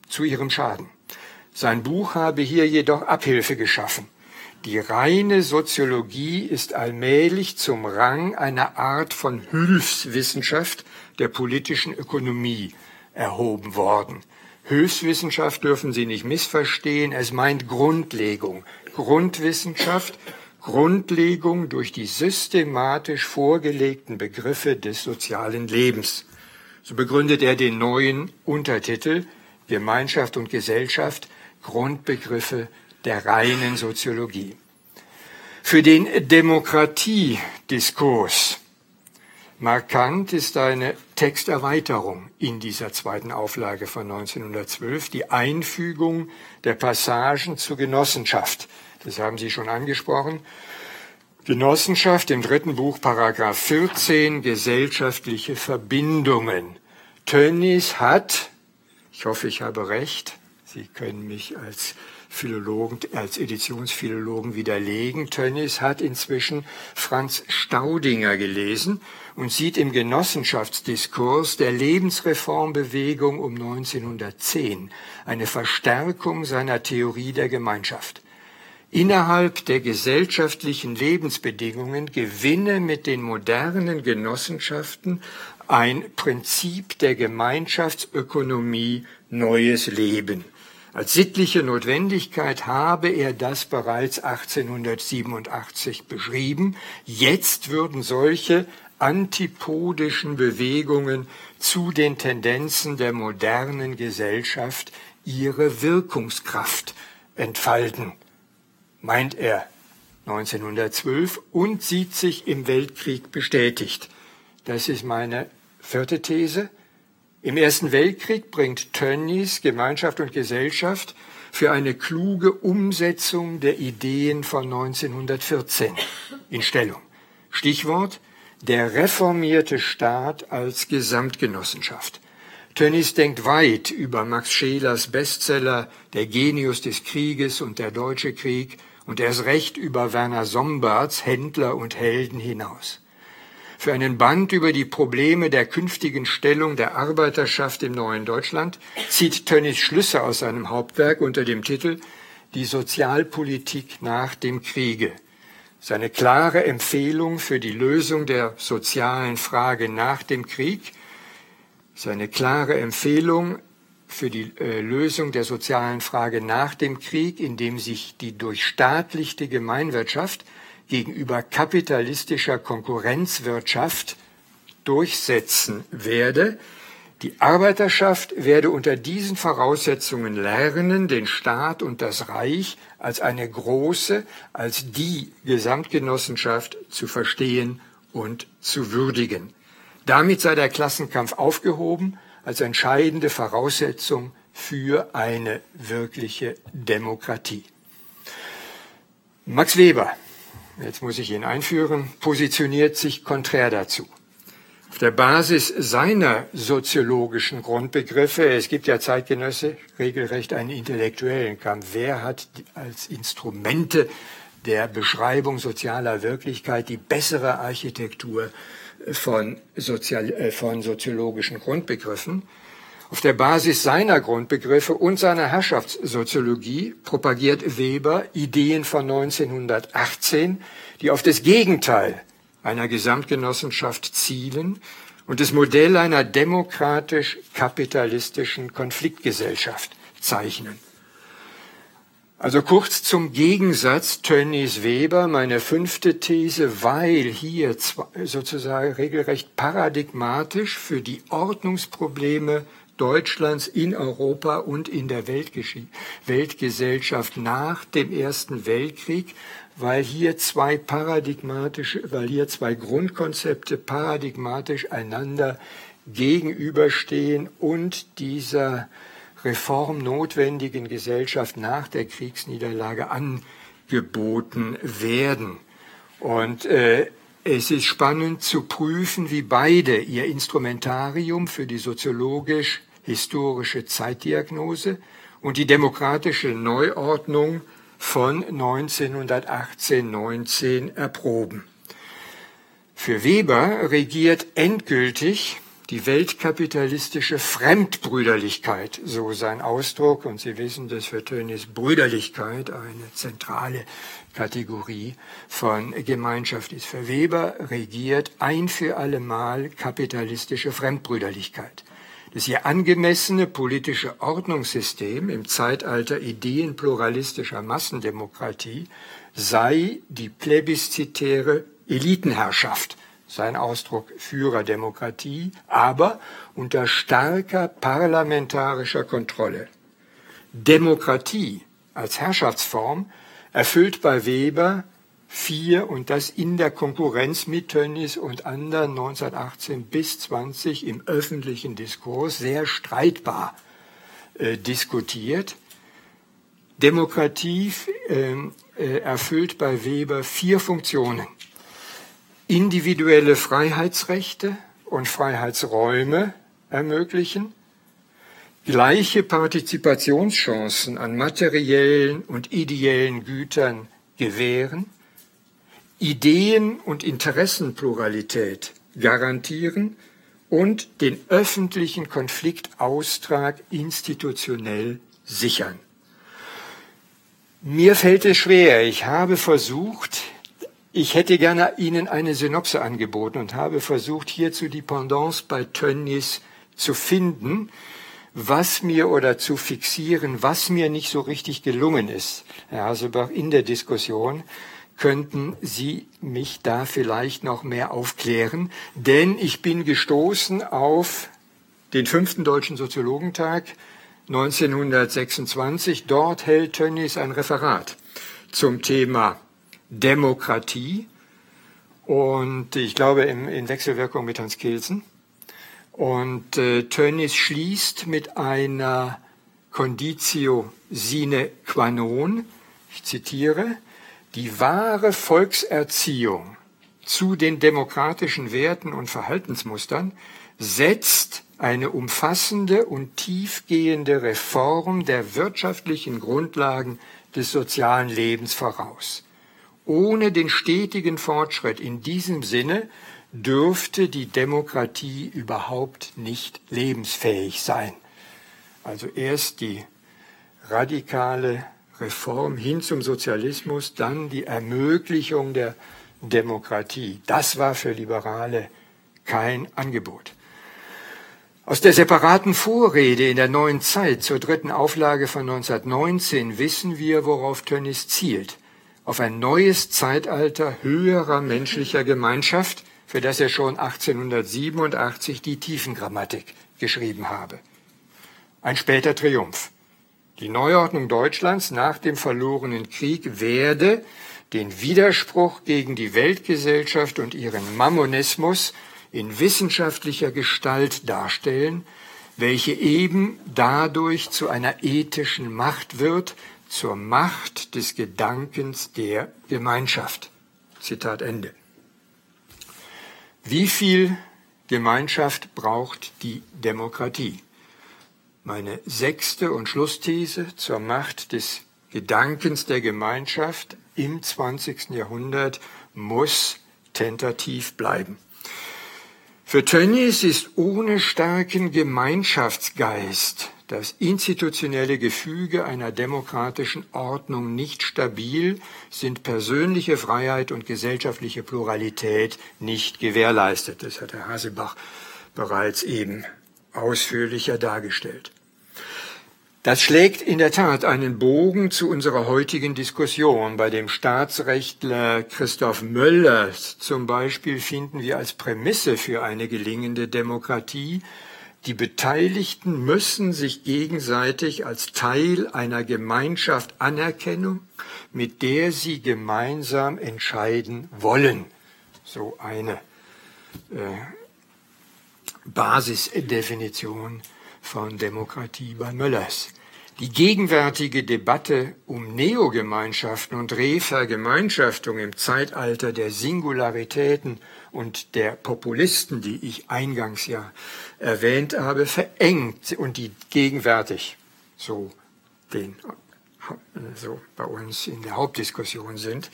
zu ihrem Schaden. Sein Buch habe hier jedoch Abhilfe geschaffen. Die reine Soziologie ist allmählich zum Rang einer Art von Hilfswissenschaft der politischen Ökonomie erhoben worden. Hilfswissenschaft dürfen Sie nicht missverstehen, es meint Grundlegung. Grundwissenschaft, Grundlegung durch die systematisch vorgelegten Begriffe des sozialen Lebens. So begründet er den neuen Untertitel Gemeinschaft und Gesellschaft, Grundbegriffe der reinen Soziologie. Für den Demokratiediskurs markant ist eine Texterweiterung in dieser zweiten Auflage von 1912, die Einfügung der Passagen zur Genossenschaft. Das haben Sie schon angesprochen. Genossenschaft im dritten Buch, Paragraph 14, gesellschaftliche Verbindungen. Tönnies hat, ich hoffe, ich habe recht, Sie können mich als Philologen, als Editionsphilologen widerlegen. Tönnies hat inzwischen Franz Staudinger gelesen und sieht im Genossenschaftsdiskurs der Lebensreformbewegung um 1910 eine Verstärkung seiner Theorie der Gemeinschaft. Innerhalb der gesellschaftlichen Lebensbedingungen gewinne mit den modernen Genossenschaften ein Prinzip der Gemeinschaftsökonomie neues Leben. Als sittliche Notwendigkeit habe er das bereits 1887 beschrieben. Jetzt würden solche antipodischen Bewegungen zu den Tendenzen der modernen Gesellschaft ihre Wirkungskraft entfalten, meint er 1912 und sieht sich im Weltkrieg bestätigt. Das ist meine vierte These. Im Ersten Weltkrieg bringt Tönnies Gemeinschaft und Gesellschaft für eine kluge Umsetzung der Ideen von 1914 in Stellung. Stichwort der reformierte Staat als Gesamtgenossenschaft. Tönnies denkt weit über Max Schelers Bestseller Der Genius des Krieges und der Deutsche Krieg und erst recht über Werner Sombarts Händler und Helden hinaus für einen Band über die Probleme der künftigen Stellung der Arbeiterschaft im neuen Deutschland zieht Tönnies Schlüsse aus seinem Hauptwerk unter dem Titel Die Sozialpolitik nach dem Kriege. Seine klare Empfehlung für die Lösung der sozialen Frage nach dem Krieg, seine klare Empfehlung für die äh, Lösung der sozialen Frage nach dem Krieg, indem sich die durchstaatlichte Gemeinwirtschaft gegenüber kapitalistischer Konkurrenzwirtschaft durchsetzen werde. Die Arbeiterschaft werde unter diesen Voraussetzungen lernen, den Staat und das Reich als eine große, als die Gesamtgenossenschaft zu verstehen und zu würdigen. Damit sei der Klassenkampf aufgehoben als entscheidende Voraussetzung für eine wirkliche Demokratie. Max Weber jetzt muss ich ihn einführen, positioniert sich konträr dazu. Auf der Basis seiner soziologischen Grundbegriffe, es gibt ja Zeitgenösse regelrecht einen intellektuellen Kampf, wer hat als Instrumente der Beschreibung sozialer Wirklichkeit die bessere Architektur von, Sozial, äh, von soziologischen Grundbegriffen, auf der Basis seiner Grundbegriffe und seiner Herrschaftssoziologie propagiert Weber Ideen von 1918, die auf das Gegenteil einer Gesamtgenossenschaft zielen und das Modell einer demokratisch-kapitalistischen Konfliktgesellschaft zeichnen. Also kurz zum Gegensatz Tönnies Weber, meine fünfte These, weil hier sozusagen regelrecht paradigmatisch für die Ordnungsprobleme Deutschlands in Europa und in der Weltgesellschaft nach dem Ersten Weltkrieg, weil hier zwei paradigmatische, weil hier zwei Grundkonzepte paradigmatisch einander gegenüberstehen und dieser reformnotwendigen Gesellschaft nach der Kriegsniederlage angeboten werden. Und äh, es ist spannend zu prüfen, wie beide ihr Instrumentarium für die soziologisch-historische Zeitdiagnose und die demokratische Neuordnung von 1918-19 erproben. Für Weber regiert endgültig die weltkapitalistische Fremdbrüderlichkeit, so sein Ausdruck, und Sie wissen, dass für Tönnies Brüderlichkeit eine zentrale Kategorie von Gemeinschaft ist. Für Weber regiert ein für allemal kapitalistische Fremdbrüderlichkeit. Das ihr angemessene politische Ordnungssystem im Zeitalter ideenpluralistischer Massendemokratie sei die plebiszitäre Elitenherrschaft sein Ausdruck Führerdemokratie, aber unter starker parlamentarischer Kontrolle. Demokratie als Herrschaftsform erfüllt bei Weber vier und das in der Konkurrenz mit Tönnies und anderen 1918 bis 20 im öffentlichen Diskurs sehr streitbar äh, diskutiert. Demokratie äh, äh, erfüllt bei Weber vier Funktionen. Individuelle Freiheitsrechte und Freiheitsräume ermöglichen, gleiche Partizipationschancen an materiellen und ideellen Gütern gewähren, Ideen- und Interessenpluralität garantieren und den öffentlichen Konfliktaustrag institutionell sichern. Mir fällt es schwer. Ich habe versucht, ich hätte gerne Ihnen eine Synopse angeboten und habe versucht, hierzu die Pendance bei Tönnies zu finden, was mir oder zu fixieren, was mir nicht so richtig gelungen ist. Herr Hasebach, in der Diskussion könnten Sie mich da vielleicht noch mehr aufklären, denn ich bin gestoßen auf den fünften Deutschen Soziologentag 1926. Dort hält Tönnies ein Referat zum Thema Demokratie und ich glaube in, in Wechselwirkung mit Hans Kelsen. Und äh, Tönnies schließt mit einer Conditio sine qua non, ich zitiere, die wahre Volkserziehung zu den demokratischen Werten und Verhaltensmustern setzt eine umfassende und tiefgehende Reform der wirtschaftlichen Grundlagen des sozialen Lebens voraus. Ohne den stetigen Fortschritt in diesem Sinne dürfte die Demokratie überhaupt nicht lebensfähig sein. Also erst die radikale Reform hin zum Sozialismus, dann die Ermöglichung der Demokratie. Das war für Liberale kein Angebot. Aus der separaten Vorrede in der neuen Zeit zur dritten Auflage von 1919 wissen wir, worauf Tönnies zielt auf ein neues Zeitalter höherer menschlicher Gemeinschaft, für das er schon 1887 die Tiefengrammatik geschrieben habe. Ein später Triumph. Die Neuordnung Deutschlands nach dem verlorenen Krieg werde den Widerspruch gegen die Weltgesellschaft und ihren Mammonismus in wissenschaftlicher Gestalt darstellen, welche eben dadurch zu einer ethischen Macht wird, zur Macht des Gedankens der Gemeinschaft. Zitat Ende. Wie viel Gemeinschaft braucht die Demokratie? Meine sechste und Schlussthese zur Macht des Gedankens der Gemeinschaft im 20. Jahrhundert muss tentativ bleiben. Für Tönnies ist ohne starken Gemeinschaftsgeist das institutionelle Gefüge einer demokratischen Ordnung nicht stabil, sind persönliche Freiheit und gesellschaftliche Pluralität nicht gewährleistet. Das hat Herr Hasebach bereits eben ausführlicher dargestellt. Das schlägt in der Tat einen Bogen zu unserer heutigen Diskussion. Bei dem Staatsrechtler Christoph Möller zum Beispiel finden wir als Prämisse für eine gelingende Demokratie die Beteiligten müssen sich gegenseitig als Teil einer Gemeinschaft anerkennen, mit der sie gemeinsam entscheiden wollen. So eine äh, Basisdefinition von Demokratie bei Möllers. Die gegenwärtige Debatte um Neogemeinschaften und Revergemeinschaftung im Zeitalter der Singularitäten und der Populisten, die ich eingangs ja erwähnt habe, verengt und die gegenwärtig so, den, so bei uns in der Hauptdiskussion sind,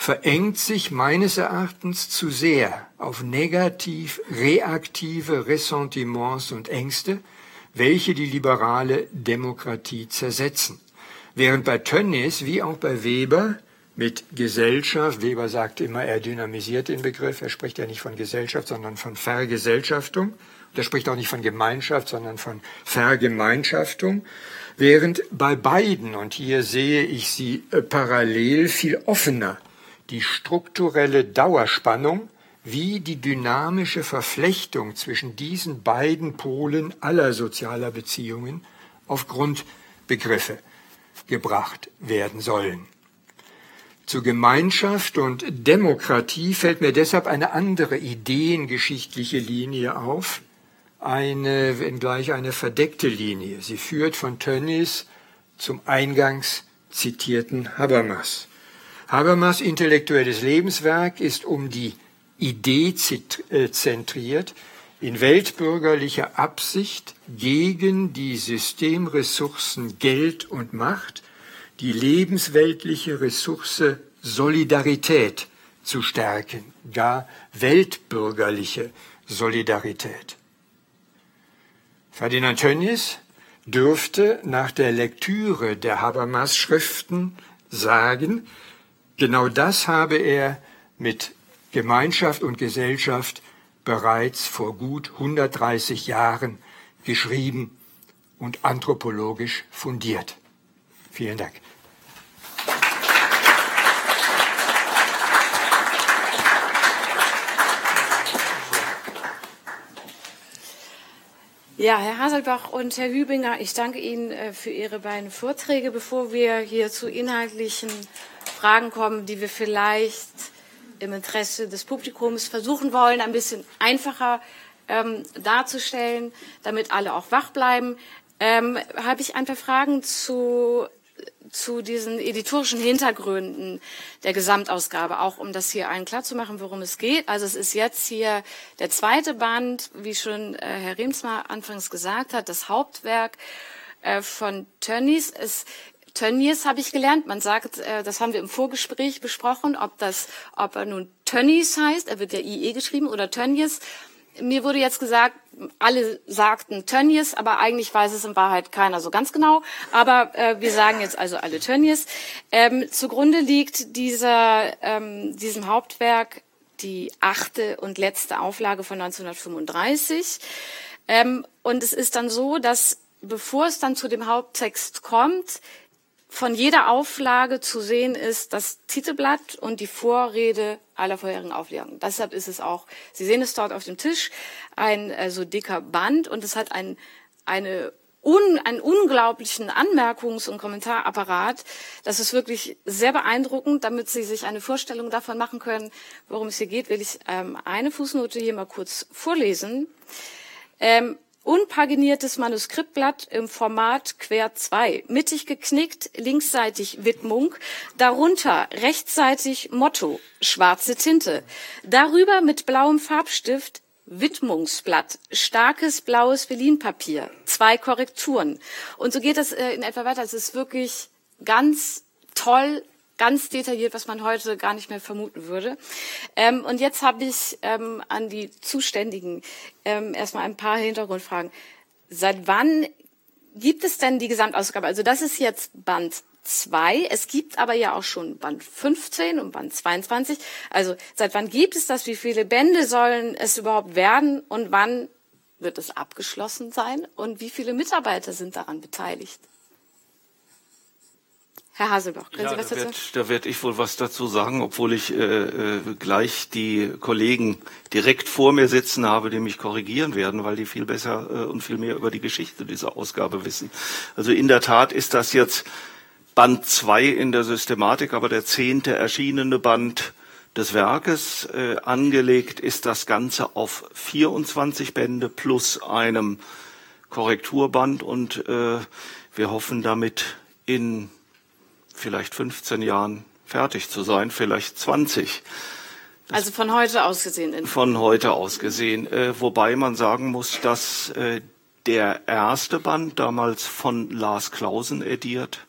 verengt sich meines Erachtens zu sehr auf negativ reaktive Ressentiments und Ängste, welche die liberale Demokratie zersetzen. Während bei Tönnies wie auch bei Weber mit Gesellschaft, Weber sagt immer, er dynamisiert den Begriff, er spricht ja nicht von Gesellschaft, sondern von Vergesellschaftung, er spricht auch nicht von Gemeinschaft, sondern von Vergemeinschaftung, während bei beiden, und hier sehe ich sie äh, parallel, viel offener die strukturelle Dauerspannung wie die dynamische Verflechtung zwischen diesen beiden Polen aller sozialer Beziehungen auf Grundbegriffe gebracht werden sollen. Zu Gemeinschaft und Demokratie fällt mir deshalb eine andere ideengeschichtliche Linie auf, eine, wenngleich eine verdeckte Linie. Sie führt von Tönnies zum eingangs zitierten Habermas. Habermas intellektuelles Lebenswerk ist um die Idee äh, zentriert, in weltbürgerlicher Absicht gegen die Systemressourcen Geld und Macht die lebensweltliche Ressource Solidarität zu stärken, gar weltbürgerliche Solidarität. Ferdinand Tönnies dürfte nach der Lektüre der Habermas-Schriften sagen, genau das habe er mit Gemeinschaft und Gesellschaft bereits vor gut 130 Jahren geschrieben und anthropologisch fundiert. Vielen Dank. Ja, Herr Haselbach und Herr Hübinger, ich danke Ihnen äh, für Ihre beiden Vorträge. Bevor wir hier zu inhaltlichen Fragen kommen, die wir vielleicht im Interesse des Publikums versuchen wollen, ein bisschen einfacher ähm, darzustellen, damit alle auch wach bleiben, ähm, habe ich ein paar Fragen zu, zu diesen editorischen Hintergründen der Gesamtausgabe, auch um das hier allen klar zu machen, worum es geht. Also es ist jetzt hier der zweite Band, wie schon äh, Herr Remsmar anfangs gesagt hat, das Hauptwerk äh, von Tönnies. Es Tönnies habe ich gelernt. Man sagt, äh, das haben wir im Vorgespräch besprochen, ob das, ob er nun Tönnies heißt, er wird ja IE geschrieben, oder Tönnies. Mir wurde jetzt gesagt, alle sagten Tönnies, aber eigentlich weiß es in Wahrheit keiner so ganz genau. Aber äh, wir sagen jetzt also alle Tönnies. Ähm, zugrunde liegt dieser, ähm, diesem Hauptwerk die achte und letzte Auflage von 1935. Ähm, und es ist dann so, dass bevor es dann zu dem Haupttext kommt, von jeder Auflage zu sehen ist das Titelblatt und die Vorrede aller vorherigen Auflagen. Deshalb ist es auch, Sie sehen es dort auf dem Tisch, ein äh, so dicker Band und es hat ein, eine un, einen unglaublichen Anmerkungs- und Kommentarapparat. Das ist wirklich sehr beeindruckend. Damit Sie sich eine Vorstellung davon machen können, worum es hier geht, will ich ähm, eine Fußnote hier mal kurz vorlesen. Ähm, Unpaginiertes Manuskriptblatt im Format Quer 2, mittig geknickt, linksseitig Widmung, darunter rechtsseitig Motto, schwarze Tinte, darüber mit blauem Farbstift Widmungsblatt, starkes blaues Velinpapier, zwei Korrekturen. Und so geht das äh, in etwa weiter. Es ist wirklich ganz toll ganz detailliert, was man heute gar nicht mehr vermuten würde. Ähm, und jetzt habe ich ähm, an die Zuständigen ähm, erstmal ein paar Hintergrundfragen. Seit wann gibt es denn die Gesamtausgabe? Also das ist jetzt Band 2. Es gibt aber ja auch schon Band 15 und Band 22. Also seit wann gibt es das? Wie viele Bände sollen es überhaupt werden? Und wann wird es abgeschlossen sein? Und wie viele Mitarbeiter sind daran beteiligt? Herr Haselbach, können ja, Sie was da dazu? wird, da werde ich wohl was dazu sagen, obwohl ich äh, äh, gleich die Kollegen direkt vor mir sitzen habe, die mich korrigieren werden, weil die viel besser äh, und viel mehr über die Geschichte dieser Ausgabe wissen. Also in der Tat ist das jetzt Band 2 in der Systematik, aber der zehnte erschienene Band des Werkes. Äh, angelegt ist das Ganze auf 24 Bände plus einem Korrekturband und äh, wir hoffen damit in vielleicht 15 Jahren fertig zu sein, vielleicht 20. Das also von heute aus gesehen. Von heute aus gesehen. Äh, wobei man sagen muss, dass äh, der erste Band, damals von Lars Clausen ediert,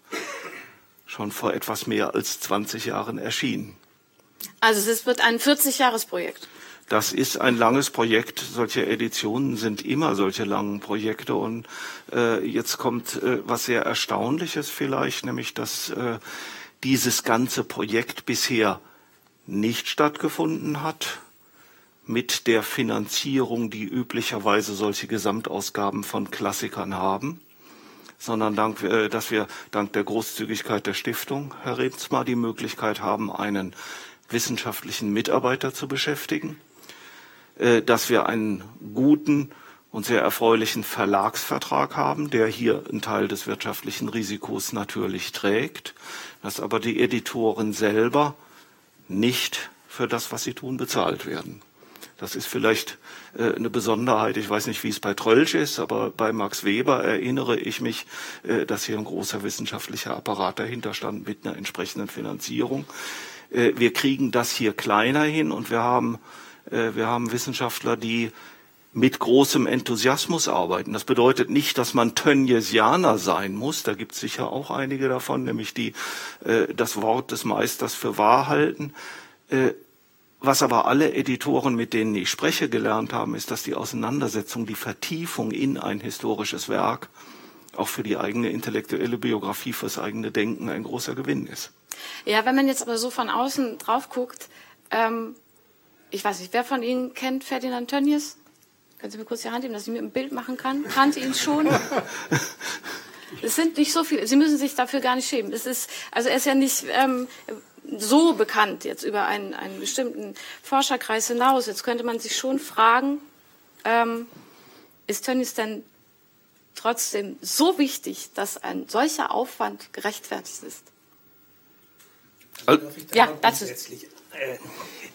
schon vor etwas mehr als 20 Jahren erschien. Also es wird ein 40-Jahres-Projekt. Das ist ein langes Projekt. Solche Editionen sind immer solche langen Projekte. Und äh, jetzt kommt äh, was sehr Erstaunliches vielleicht, nämlich dass äh, dieses ganze Projekt bisher nicht stattgefunden hat mit der Finanzierung, die üblicherweise solche Gesamtausgaben von Klassikern haben, sondern dank, äh, dass wir dank der Großzügigkeit der Stiftung, Herr Rebsmar, die Möglichkeit haben, einen wissenschaftlichen Mitarbeiter zu beschäftigen, dass wir einen guten und sehr erfreulichen Verlagsvertrag haben, der hier einen Teil des wirtschaftlichen Risikos natürlich trägt, dass aber die Editoren selber nicht für das, was sie tun, bezahlt werden. Das ist vielleicht äh, eine Besonderheit. Ich weiß nicht, wie es bei Trölsch ist, aber bei Max Weber erinnere ich mich, äh, dass hier ein großer wissenschaftlicher Apparat dahinter stand mit einer entsprechenden Finanzierung. Äh, wir kriegen das hier kleiner hin und wir haben, äh, wir haben Wissenschaftler, die mit großem Enthusiasmus arbeiten. Das bedeutet nicht, dass man Tönniesianer sein muss. Da gibt es sicher auch einige davon, nämlich die äh, das Wort des Meisters für wahr halten. Äh, was aber alle Editoren, mit denen ich spreche, gelernt haben, ist, dass die Auseinandersetzung, die Vertiefung in ein historisches Werk auch für die eigene intellektuelle Biografie, fürs eigene Denken ein großer Gewinn ist. Ja, wenn man jetzt aber so von außen drauf guckt, ähm, ich weiß nicht, wer von Ihnen kennt Ferdinand Tönnies? Können Sie mir kurz die Hand geben, dass ich mir ein Bild machen kann? Kannte ihn schon? [LAUGHS] Es sind nicht so viele. Sie müssen sich dafür gar nicht schämen. Es ist, also er ist ja nicht ähm, so bekannt jetzt über einen, einen bestimmten Forscherkreis hinaus. Jetzt könnte man sich schon fragen, ähm, ist Tönnies denn trotzdem so wichtig, dass ein solcher Aufwand gerechtfertigt ist? Also, ja, das ist. Äh,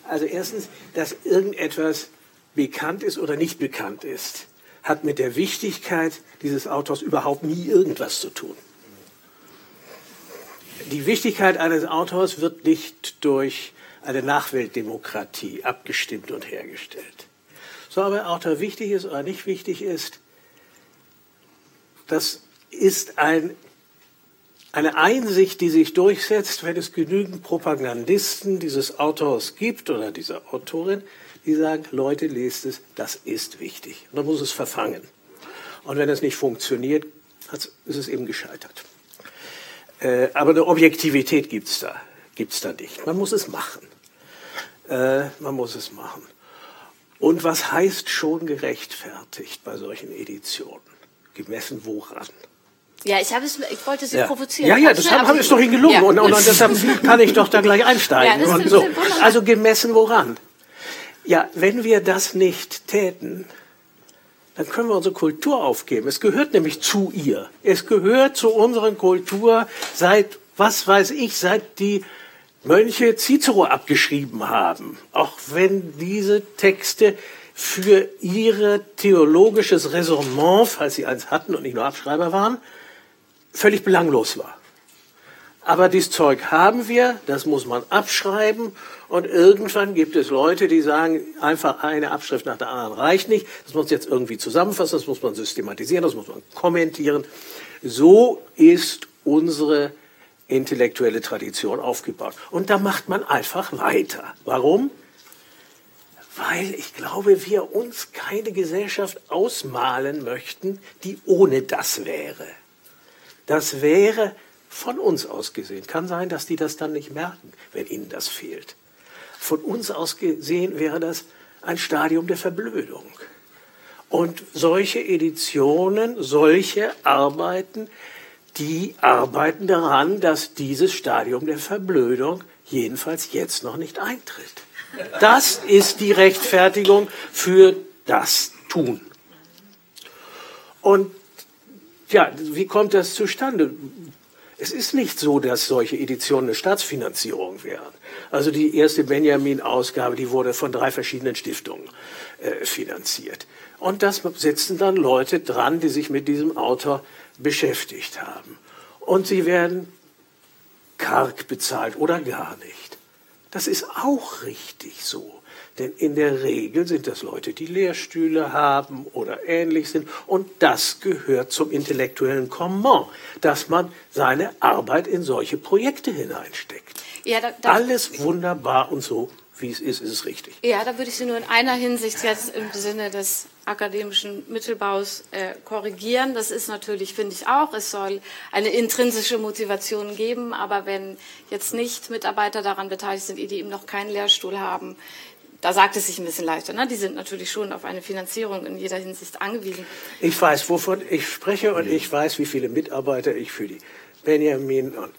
also erstens, dass irgendetwas bekannt ist oder nicht bekannt ist, hat mit der Wichtigkeit dieses Autors überhaupt nie irgendwas zu tun. Die Wichtigkeit eines Autors wird nicht durch eine Nachweltdemokratie abgestimmt und hergestellt. So, aber ein Autor wichtig ist oder nicht wichtig ist, das ist ein eine Einsicht, die sich durchsetzt, wenn es genügend Propagandisten dieses Autors gibt oder dieser Autorin, die sagen, Leute, lest es, das ist wichtig. Und dann muss es verfangen. Und wenn es nicht funktioniert, ist es eben gescheitert. Äh, aber eine Objektivität gibt es da, gibt's da nicht. Man muss es machen. Äh, man muss es machen. Und was heißt schon gerechtfertigt bei solchen Editionen? Gemessen woran? Ja, ich, es, ich wollte Sie ja. provozieren. Ja, ja, das haben, haben es doch hingelungen. Ja. Und, und, und, deshalb kann ich doch da gleich einsteigen. Ja, und so. Also gemessen woran? Ja, wenn wir das nicht täten, dann können wir unsere Kultur aufgeben. Es gehört nämlich zu ihr. Es gehört zu unserer Kultur seit, was weiß ich, seit die Mönche Cicero abgeschrieben haben. Auch wenn diese Texte für ihr theologisches Resonnement, falls sie eins hatten und nicht nur Abschreiber waren, völlig belanglos war. Aber dieses Zeug haben wir, das muss man abschreiben und irgendwann gibt es Leute, die sagen, einfach eine Abschrift nach der anderen reicht nicht, das muss jetzt irgendwie zusammenfassen, das muss man systematisieren, das muss man kommentieren. So ist unsere intellektuelle Tradition aufgebaut. Und da macht man einfach weiter. Warum? Weil ich glaube, wir uns keine Gesellschaft ausmalen möchten, die ohne das wäre. Das wäre von uns aus gesehen. Kann sein, dass die das dann nicht merken, wenn ihnen das fehlt. Von uns aus gesehen wäre das ein Stadium der Verblödung. Und solche Editionen, solche Arbeiten, die arbeiten daran, dass dieses Stadium der Verblödung jedenfalls jetzt noch nicht eintritt. Das ist die Rechtfertigung für das Tun. Und ja, wie kommt das zustande? Es ist nicht so, dass solche Editionen eine Staatsfinanzierung wären, Also die erste Benjamin-Ausgabe, die wurde von drei verschiedenen Stiftungen äh, finanziert. Und das setzen dann Leute dran, die sich mit diesem Autor beschäftigt haben. Und sie werden karg bezahlt oder gar nicht. Das ist auch richtig so. Denn in der Regel sind das Leute, die Lehrstühle haben oder ähnlich sind. Und das gehört zum intellektuellen Comment, dass man seine Arbeit in solche Projekte hineinsteckt. Ja, da, da, Alles wunderbar und so, wie es ist, ist es richtig. Ja, da würde ich Sie nur in einer Hinsicht jetzt im Sinne des akademischen Mittelbaus äh, korrigieren. Das ist natürlich, finde ich auch, es soll eine intrinsische Motivation geben, aber wenn jetzt nicht Mitarbeiter daran beteiligt sind, die eben noch keinen Lehrstuhl haben, da sagt es sich ein bisschen leichter. Ne? Die sind natürlich schon auf eine Finanzierung in jeder Hinsicht angewiesen. Ich weiß, wovon ich spreche und ich weiß, wie viele Mitarbeiter ich für die Benjamin und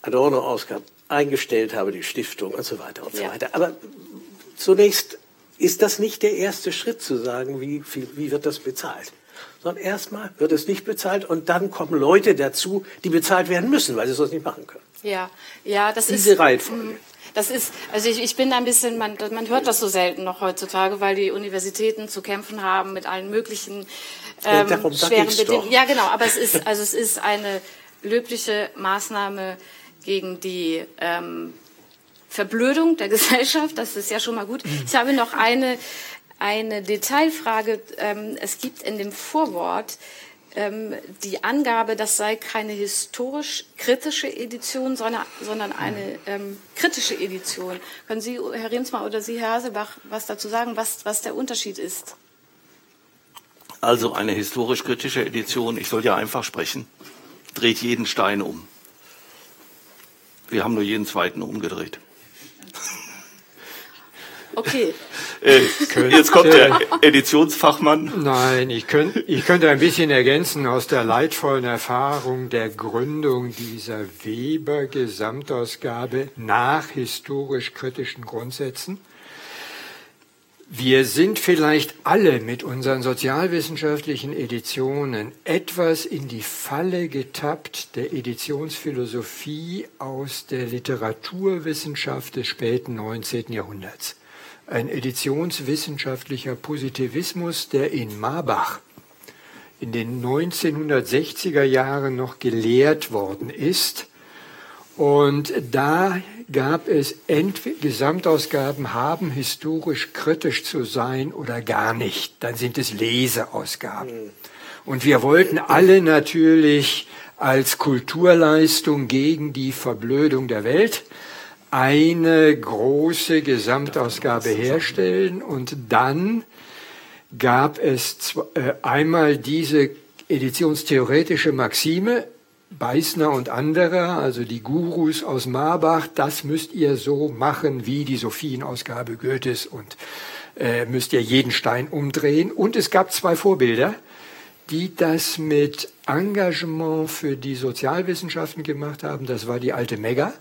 Adorno-Ausgabe eingestellt habe, die Stiftung und so weiter und so ja. weiter. Aber zunächst ist das nicht der erste Schritt zu sagen, wie, viel, wie wird das bezahlt. Sondern erstmal wird es nicht bezahlt und dann kommen Leute dazu, die bezahlt werden müssen, weil sie es sonst nicht machen können. Ja, ja, das Diese ist. Diese Reihenfolge. Das ist, also ich, ich bin da ein bisschen, man, man hört das so selten noch heutzutage, weil die Universitäten zu kämpfen haben mit allen möglichen ähm, ja, schweren Bedingungen. Ja, genau, aber es ist, also es ist eine löbliche Maßnahme gegen die ähm, Verblödung der [LAUGHS] Gesellschaft. Das ist ja schon mal gut. Ich habe noch eine, eine Detailfrage. Ähm, es gibt in dem Vorwort die Angabe, das sei keine historisch-kritische Edition, sondern, sondern eine ähm, kritische Edition. Können Sie, Herr Riensma oder Sie, Herr Hasebach, was dazu sagen, was, was der Unterschied ist? Also eine historisch-kritische Edition, ich soll ja einfach sprechen, dreht jeden Stein um. Wir haben nur jeden zweiten umgedreht. Okay. [LAUGHS] Äh, jetzt kommt der Editionsfachmann. Nein, ich, könnt, ich könnte ein bisschen ergänzen aus der leidvollen Erfahrung der Gründung dieser Weber-Gesamtausgabe nach historisch-kritischen Grundsätzen. Wir sind vielleicht alle mit unseren sozialwissenschaftlichen Editionen etwas in die Falle getappt der Editionsphilosophie aus der Literaturwissenschaft des späten 19. Jahrhunderts ein editionswissenschaftlicher Positivismus, der in Marbach in den 1960er Jahren noch gelehrt worden ist. Und da gab es entweder Gesamtausgaben haben historisch kritisch zu sein oder gar nicht. Dann sind es Leseausgaben. Und wir wollten alle natürlich als Kulturleistung gegen die Verblödung der Welt eine große Gesamtausgabe herstellen und dann gab es äh, einmal diese editionstheoretische Maxime, Beißner und andere, also die Gurus aus Marbach, das müsst ihr so machen wie die Sophienausgabe Goethes und äh, müsst ihr jeden Stein umdrehen. Und es gab zwei Vorbilder, die das mit Engagement für die Sozialwissenschaften gemacht haben. Das war die alte Mega,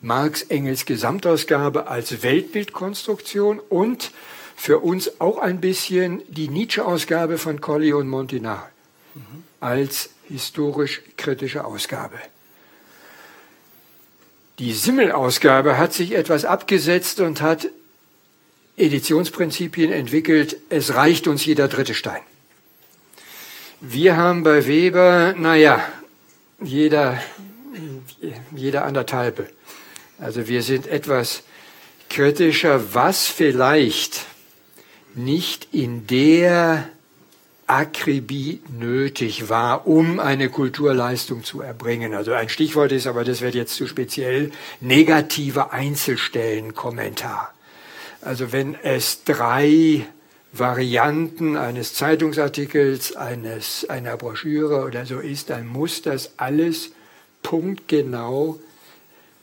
Marx Engels Gesamtausgabe als Weltbildkonstruktion und für uns auch ein bisschen die Nietzsche-Ausgabe von Colli und Montinari mhm. als historisch-kritische Ausgabe. Die Simmel-Ausgabe hat sich etwas abgesetzt und hat Editionsprinzipien entwickelt. Es reicht uns jeder dritte Stein. Wir haben bei Weber, naja, jeder, jeder anderthalbe. Also wir sind etwas kritischer, was vielleicht nicht in der Akribie nötig war, um eine Kulturleistung zu erbringen. Also ein Stichwort ist, aber das wird jetzt zu speziell, negative Einzelstellenkommentar. Also wenn es drei Varianten eines Zeitungsartikels, eines, einer Broschüre oder so ist, dann muss das alles punktgenau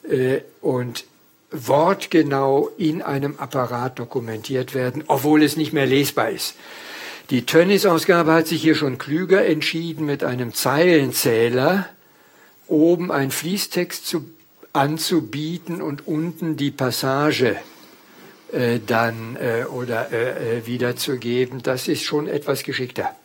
äh, und wortgenau in einem Apparat dokumentiert werden, obwohl es nicht mehr lesbar ist. Die Tönnies-Ausgabe hat sich hier schon klüger entschieden, mit einem Zeilenzähler oben ein Fließtext zu, anzubieten und unten die Passage äh, dann äh, oder äh, äh wiederzugeben. Das ist schon etwas geschickter.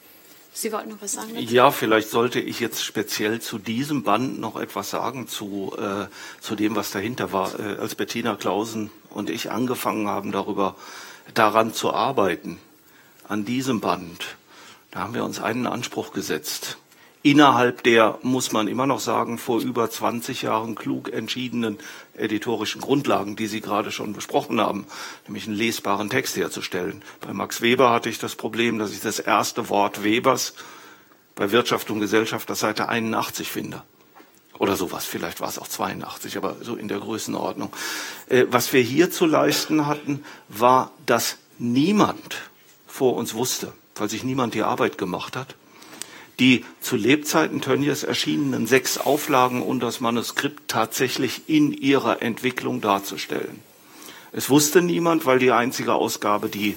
Sie wollten noch was sagen? Dazu? Ja, vielleicht sollte ich jetzt speziell zu diesem Band noch etwas sagen, zu, äh, zu dem, was dahinter war. Äh, als Bettina Klausen und ich angefangen haben, darüber daran zu arbeiten, an diesem Band, da haben wir uns einen Anspruch gesetzt. Innerhalb der, muss man immer noch sagen, vor über 20 Jahren klug entschiedenen editorischen Grundlagen, die Sie gerade schon besprochen haben, nämlich einen lesbaren Text herzustellen. Bei Max Weber hatte ich das Problem, dass ich das erste Wort Webers bei Wirtschaft und Gesellschaft das Seite 81 finde. Oder sowas, vielleicht war es auch 82, aber so in der Größenordnung. Äh, was wir hier zu leisten hatten, war, dass niemand vor uns wusste, weil sich niemand die Arbeit gemacht hat, die zu Lebzeiten Tönnies erschienenen sechs Auflagen und das Manuskript tatsächlich in ihrer Entwicklung darzustellen. Es wusste niemand, weil die einzige Ausgabe, die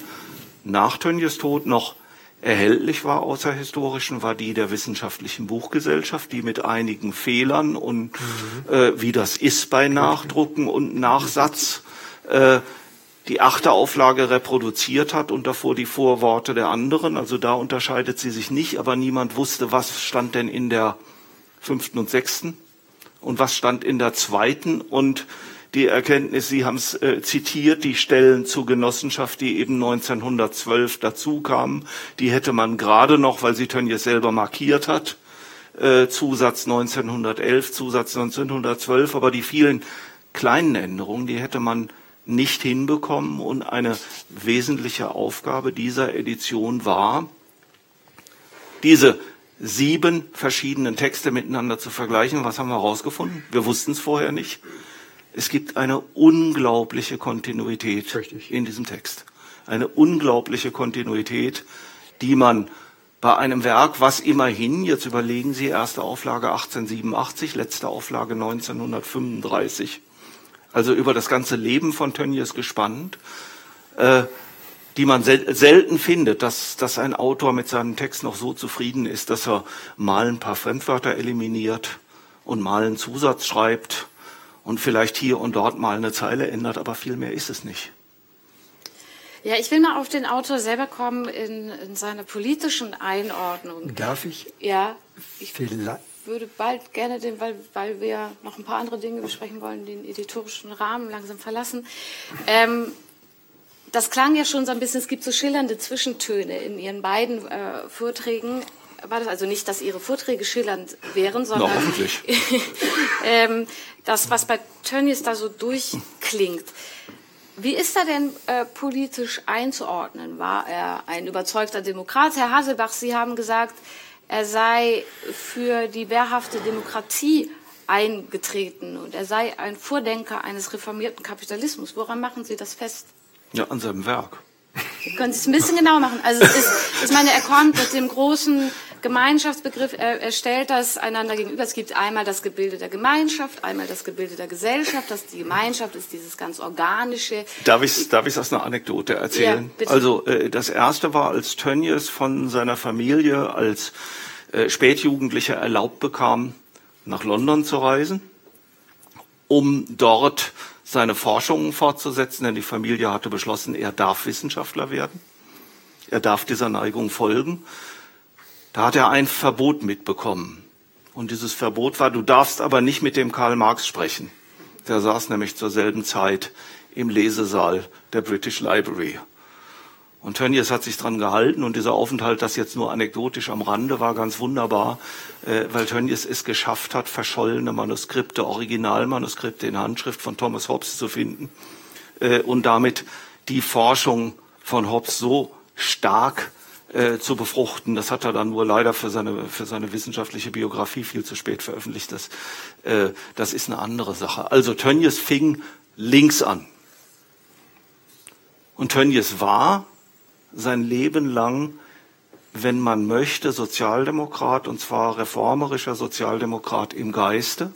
nach Tönnies Tod noch erhältlich war, außer historischen, war die der Wissenschaftlichen Buchgesellschaft, die mit einigen Fehlern und mhm. äh, wie das ist bei Nachdrucken und Nachsatz äh, die achte Auflage reproduziert hat und davor die Vorworte der anderen. Also da unterscheidet sie sich nicht, aber niemand wusste, was stand denn in der fünften und sechsten und was stand in der zweiten und die Erkenntnis, Sie haben es äh, zitiert, die Stellen zur Genossenschaft, die eben 1912 dazu kamen, die hätte man gerade noch, weil sie Tönnies selber markiert hat, äh, Zusatz 1911, Zusatz 1912, aber die vielen kleinen Änderungen, die hätte man nicht hinbekommen. Und eine wesentliche Aufgabe dieser Edition war, diese sieben verschiedenen Texte miteinander zu vergleichen. Was haben wir herausgefunden? Wir wussten es vorher nicht. Es gibt eine unglaubliche Kontinuität Richtig. in diesem Text. Eine unglaubliche Kontinuität, die man bei einem Werk, was immerhin, jetzt überlegen Sie, erste Auflage 1887, letzte Auflage 1935, also über das ganze Leben von Tönnies gespannt, äh, die man sel selten findet, dass, dass ein Autor mit seinem Text noch so zufrieden ist, dass er mal ein paar Fremdwörter eliminiert und mal einen Zusatz schreibt und vielleicht hier und dort mal eine Zeile ändert, aber viel mehr ist es nicht. Ja, ich will mal auf den Autor selber kommen in, in seiner politischen Einordnung. Darf ich? Ja. Ich, vielleicht würde bald gerne den, weil, weil wir noch ein paar andere Dinge besprechen wollen, den editorischen Rahmen langsam verlassen. Ähm, das klang ja schon so ein bisschen, es gibt so schillernde Zwischentöne in Ihren beiden äh, Vorträgen. War das also nicht, dass Ihre Vorträge schillernd wären, sondern [LAUGHS] ähm, das, was bei Tönnies da so durchklingt. Wie ist er denn äh, politisch einzuordnen? War er ein überzeugter Demokrat? Herr Haselbach, Sie haben gesagt, er sei für die wehrhafte Demokratie eingetreten und er sei ein Vordenker eines reformierten Kapitalismus. Woran machen Sie das fest? Ja, an seinem Werk. Können Sie es ein bisschen genauer machen? Also es ist, ich meine, er kommt mit dem großen Gemeinschaftsbegriff, er, er stellt das einander gegenüber. Es gibt einmal das Gebilde der Gemeinschaft, einmal das Gebilde der Gesellschaft. Das, die Gemeinschaft ist dieses ganz organische. Darf ich darf ich aus einer Anekdote erzählen? Ja, also äh, das erste war, als Tönnies von seiner Familie als äh, Spätjugendlicher erlaubt bekam, nach London zu reisen, um dort seine Forschungen fortzusetzen, denn die Familie hatte beschlossen, er darf Wissenschaftler werden. Er darf dieser Neigung folgen. Da hat er ein Verbot mitbekommen. Und dieses Verbot war, du darfst aber nicht mit dem Karl Marx sprechen. Der saß nämlich zur selben Zeit im Lesesaal der British Library. Und Tönnies hat sich dran gehalten und dieser Aufenthalt, das jetzt nur anekdotisch am Rande war, ganz wunderbar, äh, weil Tönnies es geschafft hat, verschollene Manuskripte, Originalmanuskripte in Handschrift von Thomas Hobbes zu finden äh, und damit die Forschung von Hobbes so stark äh, zu befruchten. Das hat er dann nur leider für seine, für seine wissenschaftliche Biografie viel zu spät veröffentlicht. Das, äh, das ist eine andere Sache. Also Tönnies fing links an. Und Tönnies war sein Leben lang, wenn man möchte, Sozialdemokrat, und zwar reformerischer Sozialdemokrat im Geiste,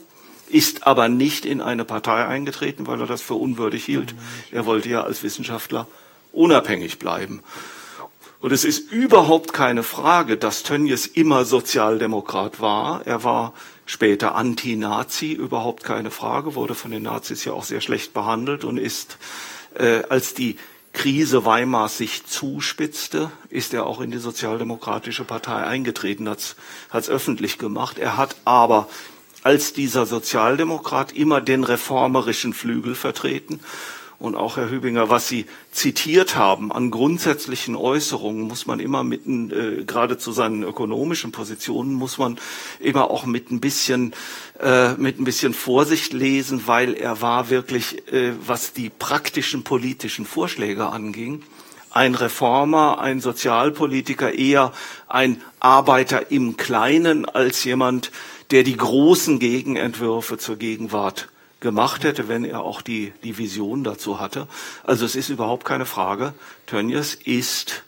ist aber nicht in eine Partei eingetreten, weil er das für unwürdig hielt. Er wollte ja als Wissenschaftler unabhängig bleiben. Und es ist überhaupt keine Frage, dass Tönnies immer Sozialdemokrat war. Er war später Anti-Nazi, überhaupt keine Frage, wurde von den Nazis ja auch sehr schlecht behandelt und ist, äh, als die Krise Weimars sich zuspitzte, ist er auch in die Sozialdemokratische Partei eingetreten, hat es öffentlich gemacht. Er hat aber als dieser Sozialdemokrat immer den reformerischen Flügel vertreten und auch Herr Hübinger, was Sie zitiert haben an grundsätzlichen Äußerungen, muss man immer mit, äh, gerade zu seinen ökonomischen Positionen, muss man immer auch mit ein bisschen, äh, mit ein bisschen Vorsicht lesen, weil er war wirklich, äh, was die praktischen politischen Vorschläge anging, ein Reformer, ein Sozialpolitiker, eher ein Arbeiter im Kleinen als jemand, der die großen Gegenentwürfe zur Gegenwart gemacht hätte, wenn er auch die, die Vision dazu hatte. Also es ist überhaupt keine Frage. Tönnies ist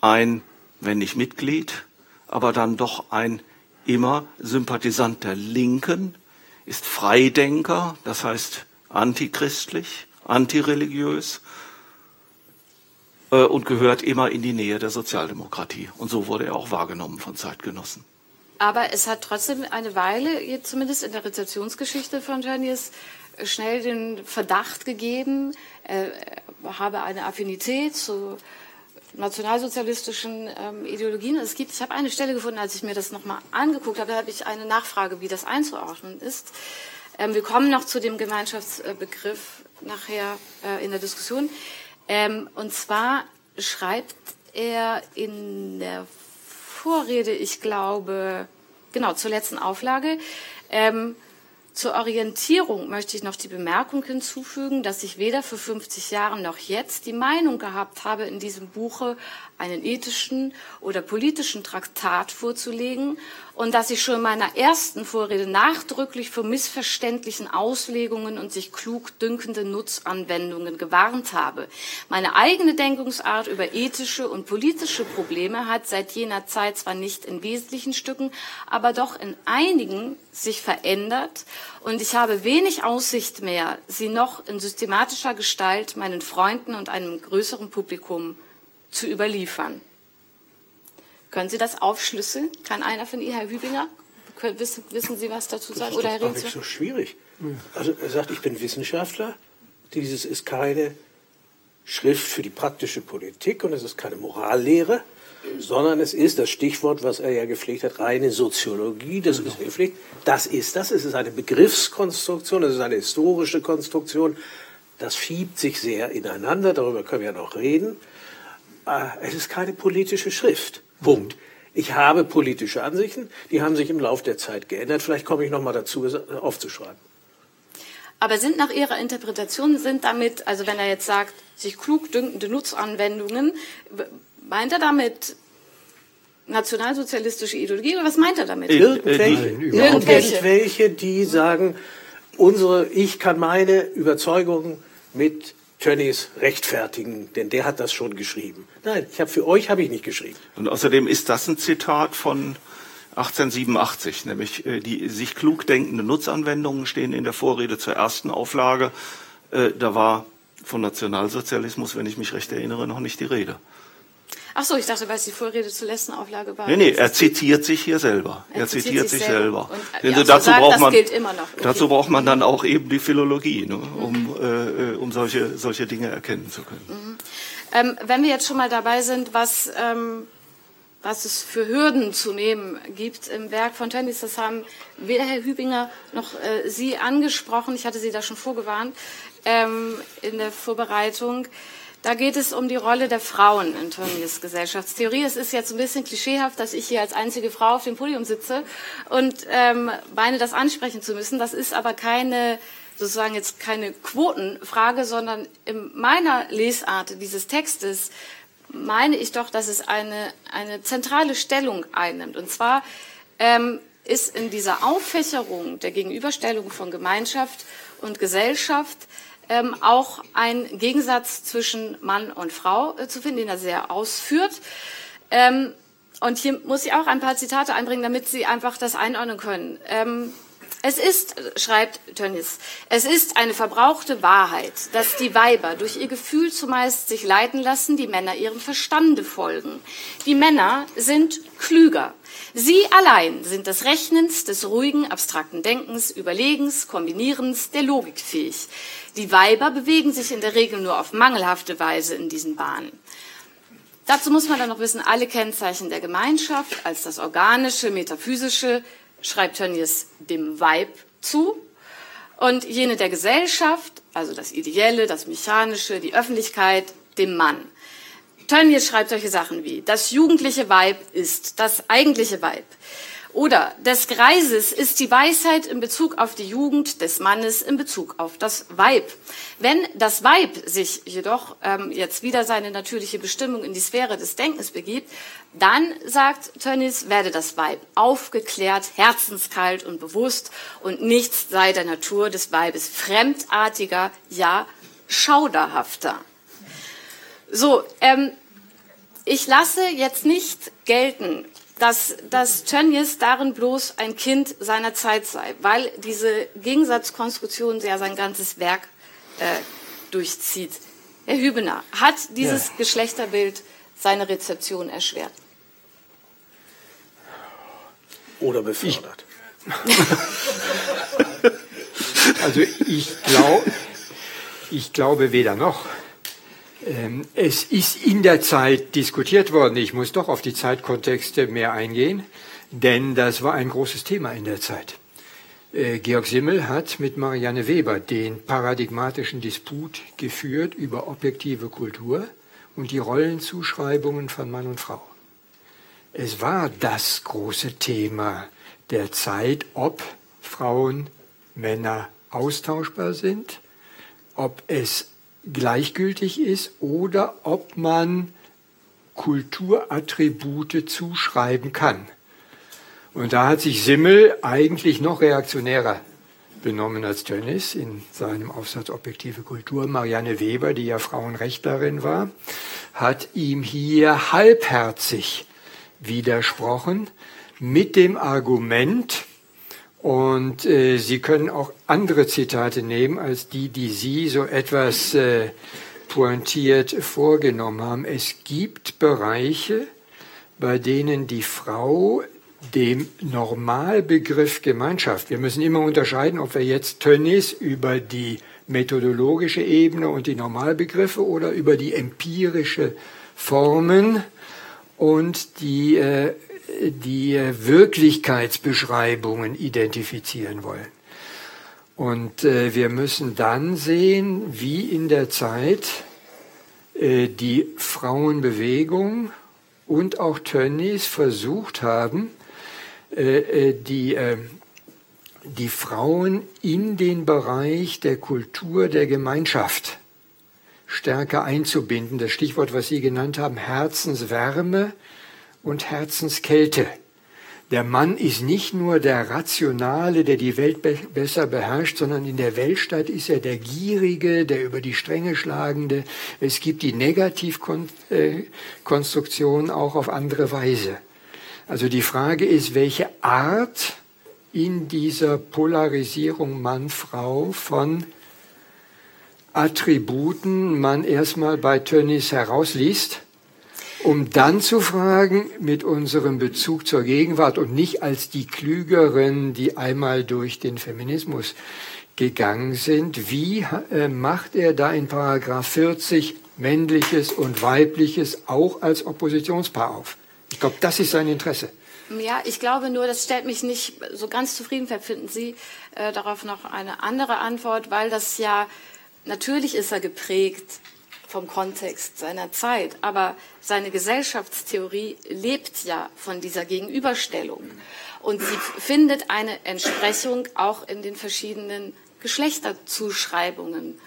ein, wenn nicht Mitglied, aber dann doch ein immer Sympathisant der Linken, ist Freidenker, das heißt antichristlich, antireligiös äh, und gehört immer in die Nähe der Sozialdemokratie. Und so wurde er auch wahrgenommen von Zeitgenossen. Aber es hat trotzdem eine Weile, zumindest in der Rezeptionsgeschichte von Tönnies, schnell den Verdacht gegeben, er habe eine Affinität zu nationalsozialistischen ähm, Ideologien. Es gibt, ich habe eine Stelle gefunden, als ich mir das nochmal angeguckt habe, da habe ich eine Nachfrage, wie das einzuordnen ist. Ähm, wir kommen noch zu dem Gemeinschaftsbegriff nachher äh, in der Diskussion. Ähm, und zwar schreibt er in der Vorrede, ich glaube, genau, zur letzten Auflage. Ähm, zur Orientierung möchte ich noch die Bemerkung hinzufügen, dass ich weder für 50 Jahre noch jetzt die Meinung gehabt habe, in diesem Buche einen ethischen oder politischen Traktat vorzulegen und dass ich schon in meiner ersten Vorrede nachdrücklich vor missverständlichen Auslegungen und sich klug dünkenden Nutzanwendungen gewarnt habe. Meine eigene Denkungsart über ethische und politische Probleme hat seit jener Zeit zwar nicht in wesentlichen Stücken, aber doch in einigen sich verändert und ich habe wenig Aussicht mehr, sie noch in systematischer Gestalt meinen Freunden und einem größeren Publikum zu überliefern. Können Sie das aufschlüsseln? Kann einer von Ihnen, Herr Hübinger, wissen, wissen Sie was dazu sagen? Oder Herr Das ist so schwierig. Also er sagt, ich bin Wissenschaftler. Dieses ist keine Schrift für die praktische Politik und es ist keine Morallehre, sondern es ist das Stichwort, was er ja gepflegt hat, reine Soziologie. Das ist gepflegt. Das ist das. Es ist eine Begriffskonstruktion, es ist eine historische Konstruktion. Das schiebt sich sehr ineinander. Darüber können wir ja noch reden. Äh, es ist keine politische Schrift. Punkt. Ich habe politische Ansichten, die haben sich im Laufe der Zeit geändert. Vielleicht komme ich noch mal dazu, es aufzuschreiben. Aber sind nach Ihrer Interpretation, sind damit, also wenn er jetzt sagt, sich klug dünkende Nutzanwendungen, meint er damit nationalsozialistische Ideologie oder was meint er damit? Irgendwelche, irgendwelche. irgendwelche die sagen, unsere, ich kann meine Überzeugungen mit Tönnies rechtfertigen, denn der hat das schon geschrieben. Nein, ich habe für euch habe ich nicht geschrieben. Und außerdem ist das ein Zitat von 1887, nämlich äh, die sich klug denkende Nutzanwendungen stehen in der Vorrede zur ersten Auflage. Äh, da war von Nationalsozialismus, wenn ich mich recht erinnere, noch nicht die Rede. Ach so, ich dachte, weil es die Vorrede zur letzten Auflage war. Nee, nee, er zitiert sich hier selber. Er, er zitiert, sich selber. selber. Und, ja, dazu, sagen, braucht man, okay. dazu braucht man dann auch eben die Philologie, ne, um, mhm. äh, um solche, solche Dinge erkennen zu können. Mhm. Ähm, wenn wir jetzt schon mal dabei sind, was, ähm, was es für Hürden zu nehmen gibt im Werk von Tönnies, das haben weder Herr Hübinger noch äh, Sie angesprochen. Ich hatte Sie da schon vorgewarnt ähm, in der Vorbereitung. Da geht es um die Rolle der Frauen in Tönnies Gesellschaftstheorie. Es ist jetzt ein bisschen klischeehaft, dass ich hier als einzige Frau auf dem Podium sitze und ähm, meine, das ansprechen zu müssen. Das ist aber keine sozusagen jetzt keine Quotenfrage, sondern in meiner Lesart dieses Textes meine ich doch, dass es eine, eine zentrale Stellung einnimmt. Und zwar ähm, ist in dieser Auffächerung der Gegenüberstellung von Gemeinschaft und Gesellschaft ähm, auch ein Gegensatz zwischen Mann und Frau äh, zu finden, den er sehr ausführt. Ähm, und hier muss ich auch ein paar Zitate einbringen, damit Sie einfach das einordnen können. Ähm, Es ist, schreibt Tönnies, es ist eine verbrauchte Wahrheit, dass die Weiber durch ihr Gefühl zumeist sich leiten lassen, die Männer ihrem Verstande folgen. Die Männer sind klüger. Sie allein sind des Rechnens, des ruhigen, abstrakten Denkens, Überlegens, Kombinierens, der Logik fähig. Die Weiber bewegen sich in der Regel nur auf mangelhafte Weise in diesen Bahnen. Dazu muss man dann noch wissen, alle Kennzeichen der Gemeinschaft als das organische, metaphysische, schreibt Tönnies dem Weib zu. Und jene der Gesellschaft, also das Ideelle, das Mechanische, die Öffentlichkeit, dem Mann. Tönnies schreibt solche Sachen wie, das jugendliche Weib ist das eigentliche Weib. Oder des Greises ist die Weisheit in Bezug auf die Jugend des Mannes in Bezug auf das Weib. Wenn das Weib sich jedoch ähm, jetzt wieder seine natürliche Bestimmung in die Sphäre des Denkens begibt, dann, sagt Tönnies, werde das Weib aufgeklärt, herzenskalt und bewusst und nichts sei der Natur des Weibes fremdartiger, ja schauderhafter. So, ähm, ich lasse jetzt nicht gelten, dass, dass Tönnies darin bloß ein Kind seiner Zeit sei, weil diese Gegensatzkonstruktion ja sein ganzes Werk äh, durchzieht. Herr Hübener, hat dieses ja. Geschlechterbild seine Rezeption erschwert? Oder befördert? [LAUGHS] also ich, glaub, ich glaube weder noch. Ähm, es ist in der Zeit diskutiert worden. Ich muss doch auf die Zeitkontexte mehr eingehen, denn das war ein großes Thema in der Zeit. Äh, Georg Simmel hat mit Marianne Weber den paradigmatischen Disput geführt über objektive Kultur und die Rollenzuschreibungen von Mann und Frau. Es war das große Thema der Zeit, ob Frauen, Männer austauschbar sind, ob es gleichgültig ist oder ob man Kulturattribute zuschreiben kann. Und da hat sich Simmel eigentlich noch reaktionärer benommen als Tönnies in seinem Aufsatz Objektive Kultur. Marianne Weber, die ja Frauenrechtlerin war, hat ihm hier halbherzig widersprochen mit dem Argument, und äh, Sie können auch andere Zitate nehmen als die, die Sie so etwas äh, pointiert vorgenommen haben. Es gibt Bereiche, bei denen die Frau dem Normalbegriff Gemeinschaft, wir müssen immer unterscheiden, ob wir jetzt Tönnies über die methodologische Ebene und die Normalbegriffe oder über die empirische Formen und die äh, die Wirklichkeitsbeschreibungen identifizieren wollen. Und äh, wir müssen dann sehen, wie in der Zeit äh, die Frauenbewegung und auch Tönnies versucht haben, äh, äh die, äh, die Frauen in den Bereich der Kultur der Gemeinschaft stärker einzubinden. Das Stichwort, was Sie genannt haben, Herzenswärme, und Herzenskälte. Der Mann ist nicht nur der Rationale, der die Welt be besser beherrscht, sondern in der Weltstadt ist er der Gierige, der über die Stränge schlagende. Es gibt die Negativkonstruktion auch auf andere Weise. Also die Frage ist, welche Art in dieser Polarisierung Mann-Frau von Attributen man erstmal bei Tönnies herausliest um dann zu fragen mit unserem Bezug zur Gegenwart und nicht als die Klügeren, die einmal durch den Feminismus gegangen sind, wie äh, macht er da in Paragraph 40 männliches und weibliches auch als Oppositionspaar auf? Ich glaube, das ist sein Interesse. Ja, ich glaube nur, das stellt mich nicht so ganz zufrieden. Finden Sie äh, darauf noch eine andere Antwort, weil das ja natürlich ist er geprägt vom Kontext seiner Zeit. Aber seine Gesellschaftstheorie lebt ja von dieser Gegenüberstellung. Und sie findet eine Entsprechung auch in den verschiedenen Geschlechterzuschreibungen.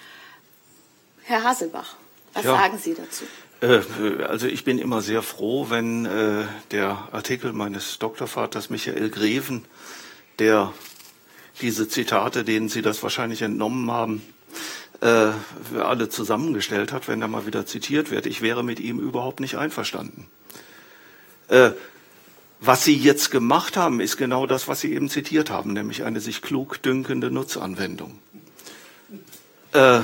Herr Haselbach, was ja. sagen Sie dazu? Äh, also ich bin immer sehr froh, wenn äh, der Artikel meines Doktorvaters Michael Greven, der diese Zitate, denen Sie das wahrscheinlich entnommen haben, äh, alle zusammengestellt hat, wenn er mal wieder zitiert wird. Ich wäre mit ihm überhaupt nicht einverstanden. Äh, Was Sie jetzt gemacht haben, ist genau das, was Sie eben zitiert haben, nämlich eine sich klug dünkende Nutzanwendung. Äh,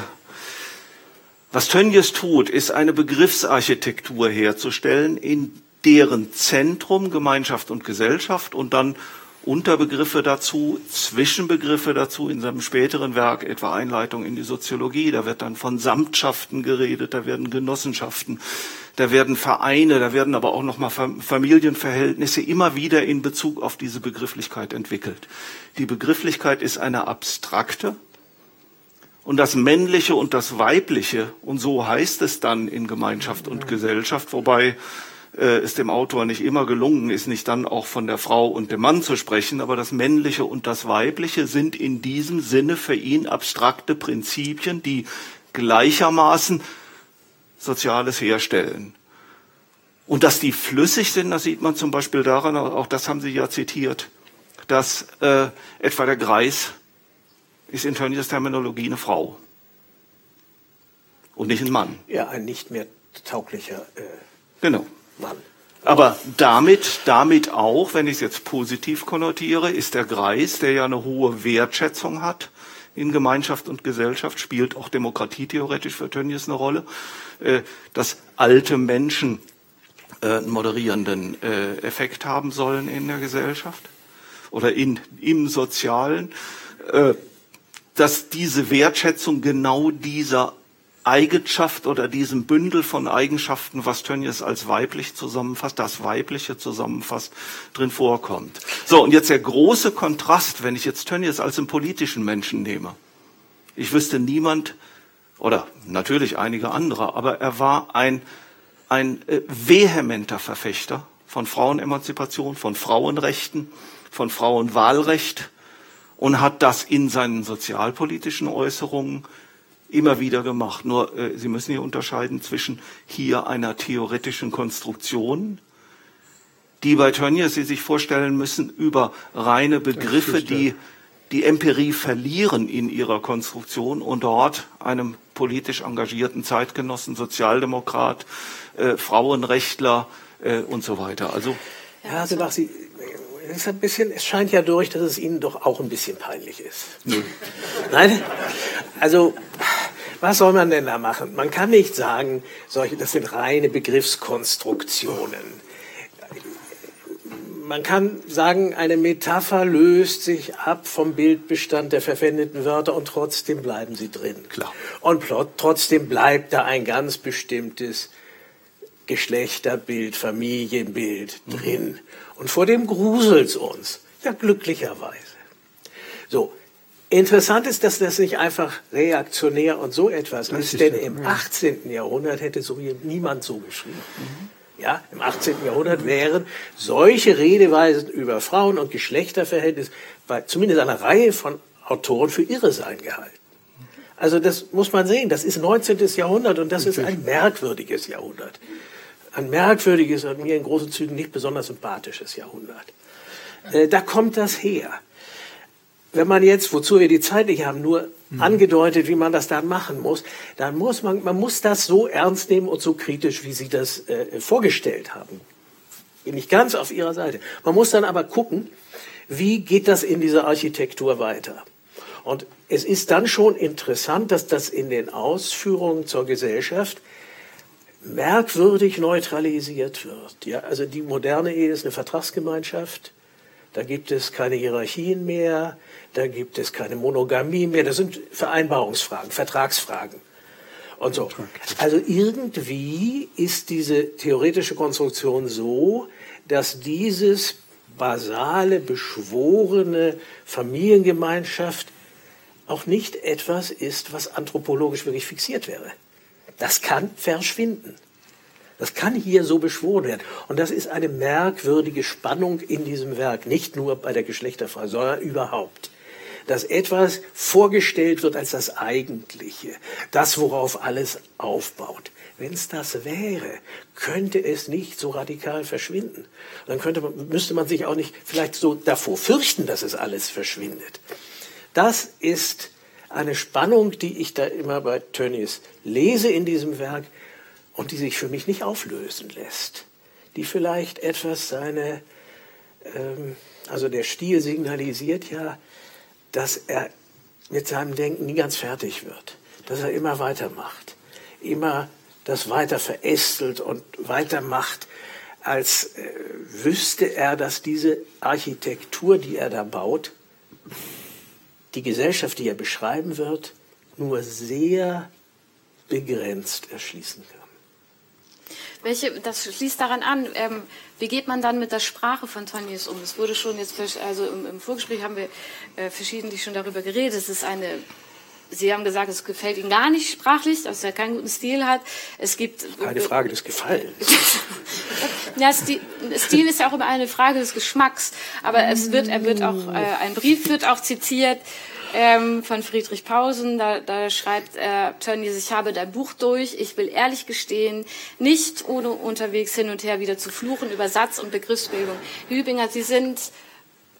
was Tönnies tut, ist eine Begriffsarchitektur herzustellen, in deren Zentrum Gemeinschaft und Gesellschaft und dann Unterbegriffe dazu, Zwischenbegriffe dazu in seinem späteren Werk, etwa Einleitung in die Soziologie. Da wird dann von Samtschaften geredet, da werden Genossenschaften, da werden Vereine, da werden aber auch nochmal Familienverhältnisse immer wieder in Bezug auf diese Begrifflichkeit entwickelt. Die Begrifflichkeit ist eine abstrakte und das Männliche und das Weibliche, und so heißt es dann in Gemeinschaft und Gesellschaft, wobei äh, es dem Autor nicht immer gelungen ist, nicht dann auch von der Frau und dem Mann zu sprechen, aber das Männliche und das Weibliche sind in diesem Sinne für ihn abstrakte Prinzipien, die gleichermaßen Soziales herstellen. Und dass die flüssig sind, das sieht man zum Beispiel daran, auch das haben Sie ja zitiert, dass äh, etwa der Greis ist in Tönnies Terminologie eine Frau und nicht ein Mann. Ja, ein nicht mehr tauglicher äh, genau. Mann. Aber damit, damit auch, wenn ich es jetzt positiv konnotiere, ist der Greis, der ja eine hohe Wertschätzung hat in Gemeinschaft und Gesellschaft, spielt auch Demokratie theoretisch für Tönnies eine Rolle, äh, dass alte Menschen äh, einen moderierenden äh, Effekt haben sollen in der Gesellschaft oder in, im Sozialen, dass diese Wertschätzung genau dieser Eigenschaft oder diesem Bündel von Eigenschaften, was Tönnies als weiblich zusammenfasst, das Weibliche zusammenfasst, drin vorkommt. So, und jetzt der große Kontrast, wenn ich jetzt Tönnies als einen politischen Menschen nehme. Ich wüsste niemand, oder natürlich einige andere, aber er war ein, ein äh, vehementer Verfechter von Frauenemanzipation, von Frauenrechten, von Frauenwahlrecht und hat das in seinen sozialpolitischen Äußerungen immer wieder gemacht. Nur äh, Sie müssen hier unterscheiden zwischen hier einer theoretischen Konstruktion, die bei Tönnies Sie sich vorstellen müssen über reine Begriffe, die die Empirie verlieren in ihrer Konstruktion und dort einem politisch engagierten Zeitgenossen, Sozialdemokrat, äh, Frauenrechtler äh, und so weiter. Also ja, Sebach, Sie, es, ist ein bisschen, es scheint ja durch, dass es Ihnen doch auch ein bisschen peinlich ist. Nein? Also was soll man denn da machen? Man kann nicht sagen, solche, das sind reine Begriffskonstruktionen. Man kann sagen, eine Metapher löst sich ab vom Bildbestand der verwendeten Wörter und trotzdem bleiben sie drin. Klar. Und trotzdem bleibt da ein ganz bestimmtes Geschlechterbild, Familienbild drin. Mhm. Und vor dem gruselt's uns. Ja, glücklicherweise. So, Interessant ist, dass das nicht einfach reaktionär und so etwas ist, ist, denn im 18. Jahrhundert hätte so niemand so geschrieben. Mhm. Ja, im 18. Jahrhundert wären solche Redeweisen über Frauen- und Geschlechterverhältnisse bei zumindest einer Reihe von Autoren für irre sein gehalten. Also das muss man sehen, das ist 19. Jahrhundert und das ist ein merkwürdiges Jahrhundert. Ein merkwürdiges und mir in großen Zügen nicht besonders sympathisches Jahrhundert. Äh, da kommt das her wenn man jetzt, wozu wir die Zeit nicht haben, nur mhm. angedeutet, wie man das dann machen muss, dann muss man, man muss das so ernst nehmen und so kritisch, wie Sie das äh, vorgestellt haben. Bin ich ganz auf Ihrer Seite. Man muss dann aber gucken, wie geht das in dieser Architektur weiter? Und es ist dann schon interessant, dass das in den Ausführungen zur Gesellschaft merkwürdig neutralisiert wird. Ja, also die moderne Ehe ist eine Vertragsgemeinschaft. Da gibt es keine Hierarchien mehr da gibt es keine Monogamie mehr, das sind Vereinbarungsfragen, Vertragsfragen und so. Also irgendwie ist diese theoretische Konstruktion so, dass dieses basale, beschworene Familiengemeinschaft auch nicht etwas ist, was anthropologisch wirklich fixiert wäre. Das kann verschwinden. Das kann hier so beschworen werden. Und das ist eine merkwürdige Spannung in diesem Werk, nicht nur bei der Geschlechterfrage, sondern überhaupt dass etwas vorgestellt wird als das Eigentliche, das, worauf alles aufbaut. Wenn es das wäre, könnte es nicht so radikal verschwinden. Dann könnte man, müsste man sich auch nicht vielleicht so davor fürchten, dass es alles verschwindet. Das ist eine Spannung, die ich da immer bei Tönnies lese in diesem Werk und die sich für mich nicht auflösen lässt. Die vielleicht etwas seine ähm, also der Stil signalisiert ja, dass er mit seinem Denken nie ganz fertig wird, dass er immer weitermacht, immer das weiter verästelt und weitermacht, als äh, wüsste er, dass diese Architektur, die er da baut, die Gesellschaft, die er beschreiben wird, nur sehr begrenzt erschließen kann. Welche, das schließt daran an, ähm, wie geht man dann mit der Sprache von Tönnies um? Es wurde schon jetzt, also im, im Vorgespräch haben wir äh, verschiedentlich schon darüber geredet. Es ist eine Sie haben gesagt, es gefällt Ihnen gar nicht sprachlich, dass er keinen guten Stil hat. Es gibt eine Frage des Gefallens. [LAUGHS] ja, Stil, Stil, ist ja auch immer eine Frage des Geschmacks. Aber es wird, er wird auch, äh, ein Brief wird auch zitiert ähm, von Friedrich Pausen. Da, da schreibt äh, Tönnies, ich habe dein Buch durch. Ich will ehrlich gestehen, nicht ohne unterwegs hin und her wieder zu fluchen über Satz- und Begriffsbildung. Hübinger, Sie sind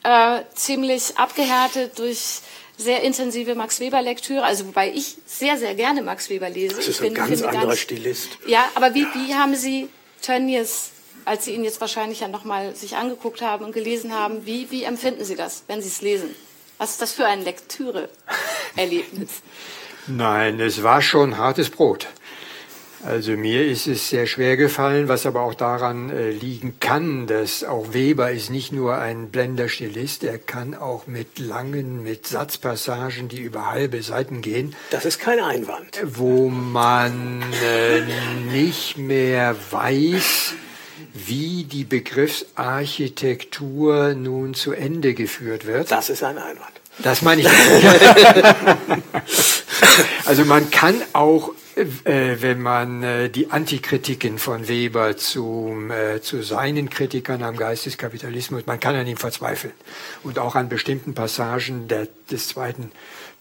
äh, ziemlich abgehärtet durch sehr intensive Max Weber Lektüre, also wobei ich sehr, sehr gerne Max Weber lese. Das ist ein ganz anderer ganz, Stilist. Ja, aber wie, wie haben Sie Tönnies, als Sie ihn jetzt wahrscheinlich ja nochmal sich angeguckt haben und gelesen haben, wie, wie empfinden Sie das, wenn Sie es lesen? Was ist das für ein Lektüre-Erlebnis? Nein, es war schon hartes Brot. Also mir ist es sehr schwer gefallen, was aber auch daran äh, liegen kann, dass auch Weber ist nicht nur ein blender Stilist, er kann auch mit langen, mit Satzpassagen, die über halbe Seiten gehen. Das ist kein Einwand. Wo man äh, nicht mehr weiß, wie die Begriffsarchitektur nun zu Ende geführt wird. Das ist ein Einwand. Das meine ich. [LAUGHS] also man kann auch, äh, wenn man äh, die Antikritiken von Weber zu, äh, zu seinen Kritikern am Geisteskapitalismus, man kann an ihm verzweifeln. Und auch an bestimmten Passagen der, des zweiten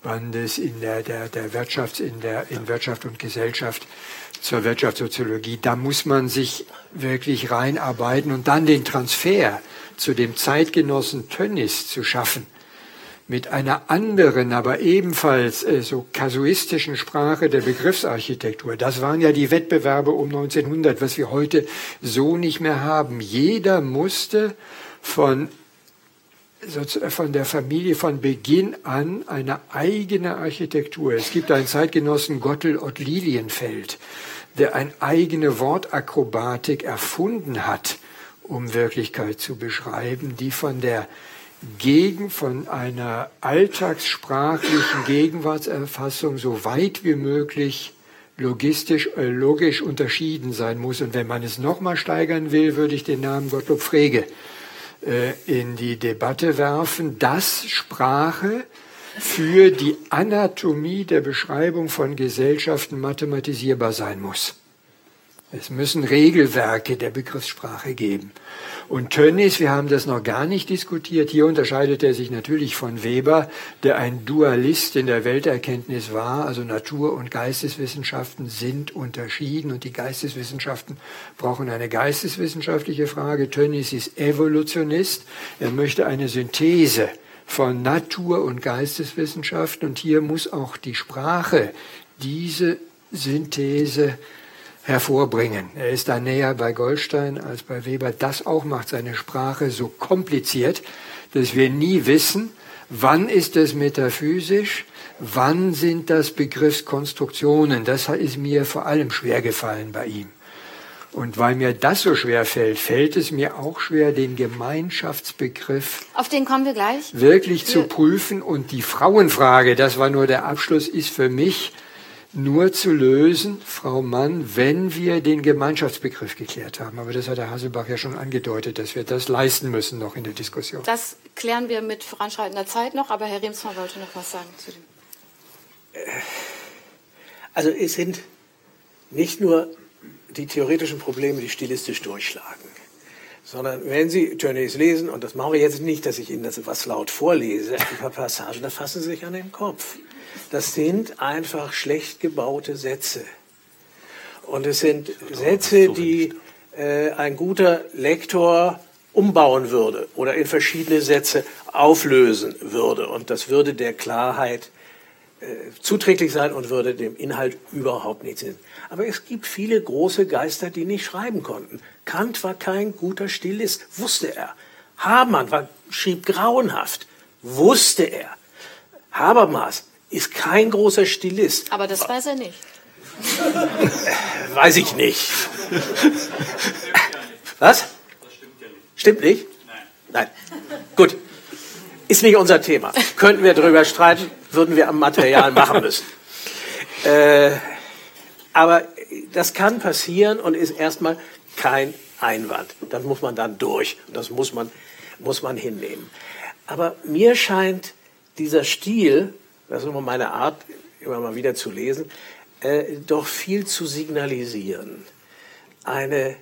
Bandes in der, der, der Wirtschafts, in der, in Wirtschaft und Gesellschaft zur Wirtschaftssoziologie. Da muss man sich wirklich reinarbeiten und dann den Transfer zu dem Zeitgenossen Tönnis zu schaffen mit einer anderen, aber ebenfalls äh, so kasuistischen Sprache der Begriffsarchitektur. Das waren ja die Wettbewerbe um 1900, was wir heute so nicht mehr haben. Jeder musste von von der Familie von Beginn an eine eigene Architektur. Es gibt einen Zeitgenossen Gottel Ott Lilienfeld, der eine eigene Wortakrobatik erfunden hat, um Wirklichkeit zu beschreiben, die von der gegen von einer alltagssprachlichen Gegenwartserfassung so weit wie möglich logistisch, äh, logisch unterschieden sein muss. Und wenn man es nochmal steigern will, würde ich den Namen Gottlob Frege äh, in die Debatte werfen, dass Sprache für die Anatomie der Beschreibung von Gesellschaften mathematisierbar sein muss. Es müssen Regelwerke der Begriffssprache geben. Und Tönnies, wir haben das noch gar nicht diskutiert, hier unterscheidet er sich natürlich von Weber, der ein Dualist in der Welterkenntnis war, also Natur- und Geisteswissenschaften sind unterschieden und die Geisteswissenschaften brauchen eine geisteswissenschaftliche Frage. Tönnies ist Evolutionist, er möchte eine Synthese von Natur- und Geisteswissenschaften und hier muss auch die Sprache diese Synthese hervorbringen. Er ist da näher bei Goldstein als bei Weber. Das auch macht seine Sprache so kompliziert, dass wir nie wissen, wann ist es metaphysisch, wann sind das Begriffskonstruktionen. Das ist mir vor allem schwer gefallen bei ihm. Und weil mir das so schwer fällt, fällt es mir auch schwer, den Gemeinschaftsbegriff auf den kommen wir gleich wirklich zu prüfen. Und die Frauenfrage, das war nur der Abschluss, ist für mich nur zu lösen, Frau Mann, wenn wir den Gemeinschaftsbegriff geklärt haben. Aber das hat Herr Haselbach ja schon angedeutet, dass wir das leisten müssen noch in der Diskussion. Das klären wir mit voranschreitender Zeit noch, aber Herr Remsmann wollte noch was sagen zu dem. Also es sind nicht nur die theoretischen Probleme, die stilistisch durchschlagen, sondern wenn Sie Tönnies lesen, und das machen wir jetzt nicht, dass ich Ihnen das was laut vorlese, ein paar Passagen, da fassen Sie sich an den Kopf. Das sind einfach schlecht gebaute Sätze. Und es sind Sätze, die äh, ein guter Lektor umbauen würde oder in verschiedene Sätze auflösen würde. Und das würde der Klarheit zuträglich sein und würde dem Inhalt überhaupt nichts sinn. Aber es gibt viele große Geister, die nicht schreiben konnten. Kant war kein guter Stilist, wusste er. Hamann war, schrieb grauenhaft. Wusste er. Habermas ist kein großer Stilist. Aber das weiß er nicht. [LAUGHS] Weiß ich nicht. Was? Stimmt nicht? Nein. Gut. Ist nicht unser Thema. Könnten wir darüber streiten, würden wir am Material machen müssen. [LAUGHS] Äh, aber das kann passieren und ist erstmal kein Einwand. Das muss man dann durch. Das muss man, muss man hinnehmen. Aber mir scheint dieser Stil, das ist immer meine Art, immer mal wieder zu lesen, äh, doch viel zu signalisieren. Eine,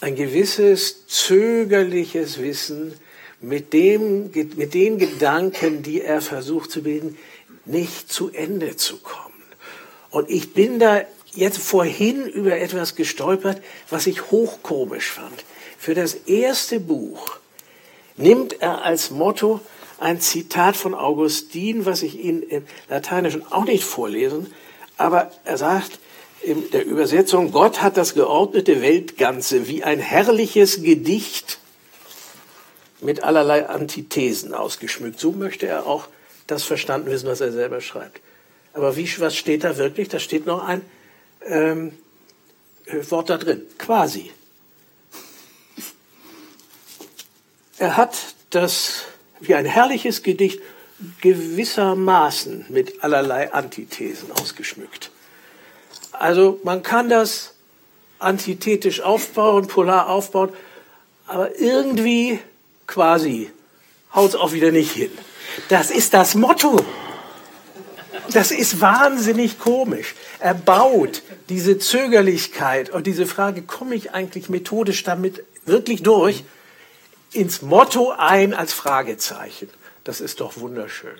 ein gewisses zögerliches Wissen, mit, dem, mit den Gedanken, die er versucht zu bilden, nicht zu Ende zu kommen. Und ich bin da jetzt vorhin über etwas gestolpert, was ich hochkomisch fand. Für das erste Buch nimmt er als Motto ein Zitat von Augustin, was ich Ihnen im Lateinischen auch nicht vorlesen, aber er sagt in der Übersetzung, Gott hat das geordnete Weltganze wie ein herrliches Gedicht mit allerlei Antithesen ausgeschmückt. So möchte er auch das verstanden wissen, was er selber schreibt. Aber wie, was steht da wirklich? Da steht noch ein ähm, Wort da drin, quasi. Er hat das wie ein herrliches Gedicht gewissermaßen mit allerlei Antithesen ausgeschmückt. Also man kann das antithetisch aufbauen, polar aufbauen, aber irgendwie quasi haut es auch wieder nicht hin. Das ist das Motto. Das ist wahnsinnig komisch. Er baut diese Zögerlichkeit und diese Frage, komme ich eigentlich methodisch damit wirklich durch, ins Motto ein als Fragezeichen. Das ist doch wunderschön.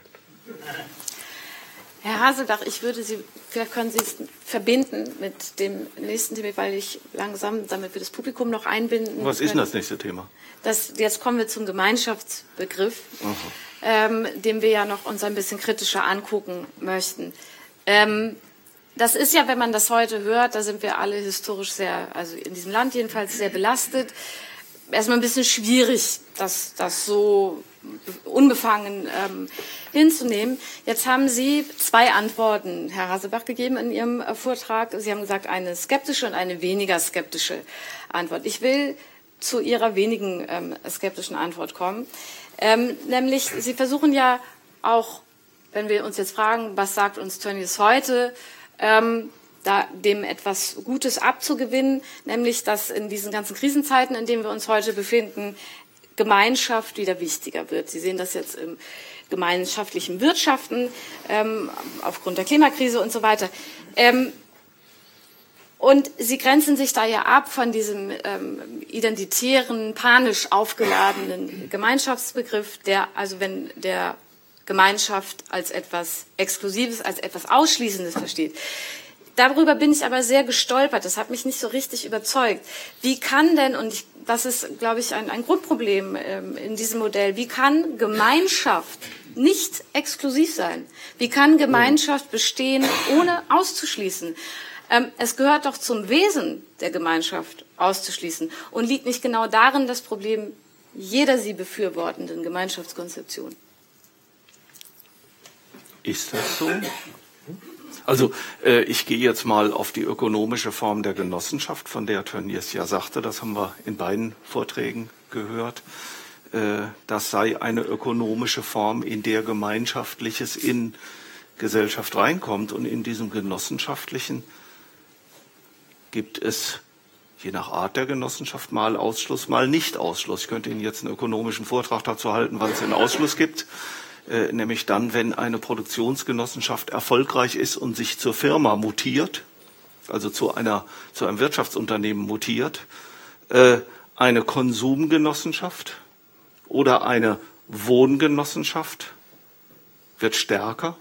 Herr Haseldach, ich würde Sie, vielleicht können Sie es verbinden mit dem nächsten Thema, weil ich langsam, damit wir das Publikum noch einbinden. Was ist denn das nächste Thema? Das, jetzt kommen wir zum Gemeinschaftsbegriff, ähm, den wir ja noch uns ein bisschen kritischer angucken möchten. Ähm, das ist ja, wenn man das heute hört, da sind wir alle historisch sehr, also in diesem Land jedenfalls sehr belastet. Erstmal ein bisschen schwierig, das, das so unbefangen ähm, hinzunehmen. Jetzt haben Sie zwei Antworten, Herr Hasebach, gegeben in Ihrem äh, Vortrag. Sie haben gesagt, eine skeptische und eine weniger skeptische Antwort. Ich will zu Ihrer wenigen ähm, skeptischen Antwort kommen. Ähm, nämlich, Sie versuchen ja auch, wenn wir uns jetzt fragen, was sagt uns Tönnies heute, ähm, da, dem etwas Gutes abzugewinnen, nämlich dass in diesen ganzen Krisenzeiten, in denen wir uns heute befinden, Gemeinschaft wieder wichtiger wird. Sie sehen das jetzt im gemeinschaftlichen Wirtschaften ähm, aufgrund der Klimakrise und so weiter. Ähm, und sie grenzen sich da ja ab von diesem ähm, identitären, panisch aufgeladenen Gemeinschaftsbegriff, der also wenn der Gemeinschaft als etwas Exklusives, als etwas Ausschließendes versteht. Darüber bin ich aber sehr gestolpert. Das hat mich nicht so richtig überzeugt. Wie kann denn, und ich das ist, glaube ich, ein, ein Grundproblem ähm, in diesem Modell. Wie kann Gemeinschaft nicht exklusiv sein? Wie kann Gemeinschaft bestehen, ohne auszuschließen? Ähm, es gehört doch zum Wesen der Gemeinschaft auszuschließen und liegt nicht genau darin das Problem jeder sie befürwortenden Gemeinschaftskonzeption. Ist das so? Also äh, ich gehe jetzt mal auf die ökonomische Form der Genossenschaft, von der Tönnies ja sagte, das haben wir in beiden Vorträgen gehört. Äh, das sei eine ökonomische Form, in der Gemeinschaftliches in Gesellschaft reinkommt. Und in diesem Genossenschaftlichen gibt es je nach Art der Genossenschaft mal Ausschluss, mal Nicht-Ausschluss. Ich könnte Ihnen jetzt einen ökonomischen Vortrag dazu halten, wann es einen Ausschluss gibt. Äh, nämlich dann, wenn eine Produktionsgenossenschaft erfolgreich ist und sich zur Firma mutiert, also zu, einer, zu einem Wirtschaftsunternehmen mutiert, äh, eine Konsumgenossenschaft oder eine Wohngenossenschaft wird stärker,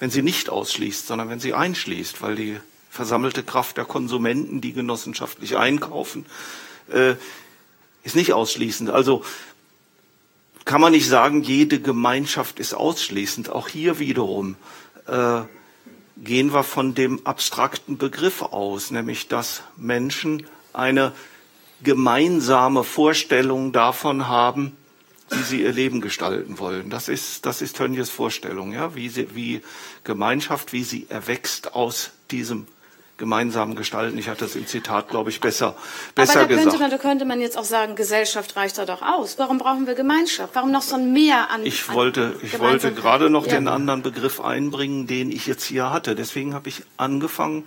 wenn sie nicht ausschließt, sondern wenn sie einschließt, weil die versammelte Kraft der Konsumenten, die genossenschaftlich einkaufen, äh, ist nicht ausschließend. Also kann man nicht sagen, jede Gemeinschaft ist ausschließend. Auch hier wiederum äh, gehen wir von dem abstrakten Begriff aus, nämlich dass Menschen eine gemeinsame Vorstellungen davon haben, wie sie ihr Leben gestalten wollen. Das ist, das ist Tönnies Vorstellung, ja, wie, sie, wie Gemeinschaft, wie sie erwächst aus diesem gemeinsamen Gestalten. Ich hatte das im Zitat, glaube ich, besser, besser Aber da gesagt. könnte, man, da könnte man jetzt auch sagen, Gesellschaft reicht da doch aus. Warum brauchen wir Gemeinschaft? Warum noch so ein Mehr an Ich an wollte, ich wollte gerade noch Ja. den anderen Begriff einbringen, den ich jetzt hier hatte. Deswegen habe ich angefangen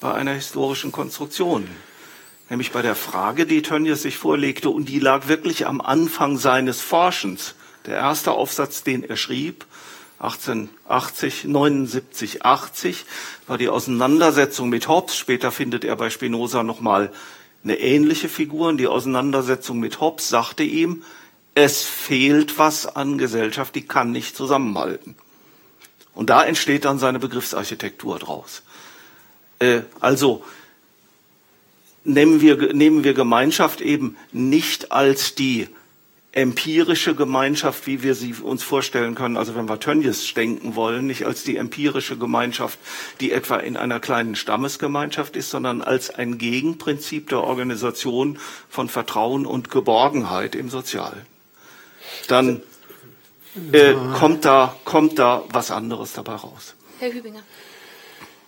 bei einer historischen Konstruktion. Nämlich bei der Frage, die Tönnies sich vorlegte, und die lag wirklich am Anfang seines Forschens. Der erste Aufsatz, den er schrieb, 1880, 79, 80, war die Auseinandersetzung mit Hobbes. Später findet er bei Spinoza nochmal eine ähnliche Figur. Und die Auseinandersetzung mit Hobbes sagte ihm, es fehlt was an Gesellschaft, die kann nicht zusammenhalten. Und da entsteht dann seine Begriffsarchitektur draus. Äh, also nehmen wir, nehmen wir Gemeinschaft eben nicht als die empirische Gemeinschaft, wie wir sie uns vorstellen können, also wenn wir Tönnies denken wollen, nicht als die empirische Gemeinschaft, die etwa in einer kleinen Stammesgemeinschaft ist, sondern als ein Gegenprinzip der Organisation von Vertrauen und Geborgenheit im Sozialen. Dann äh, kommt, da, kommt da was anderes dabei raus. Herr Hübinger.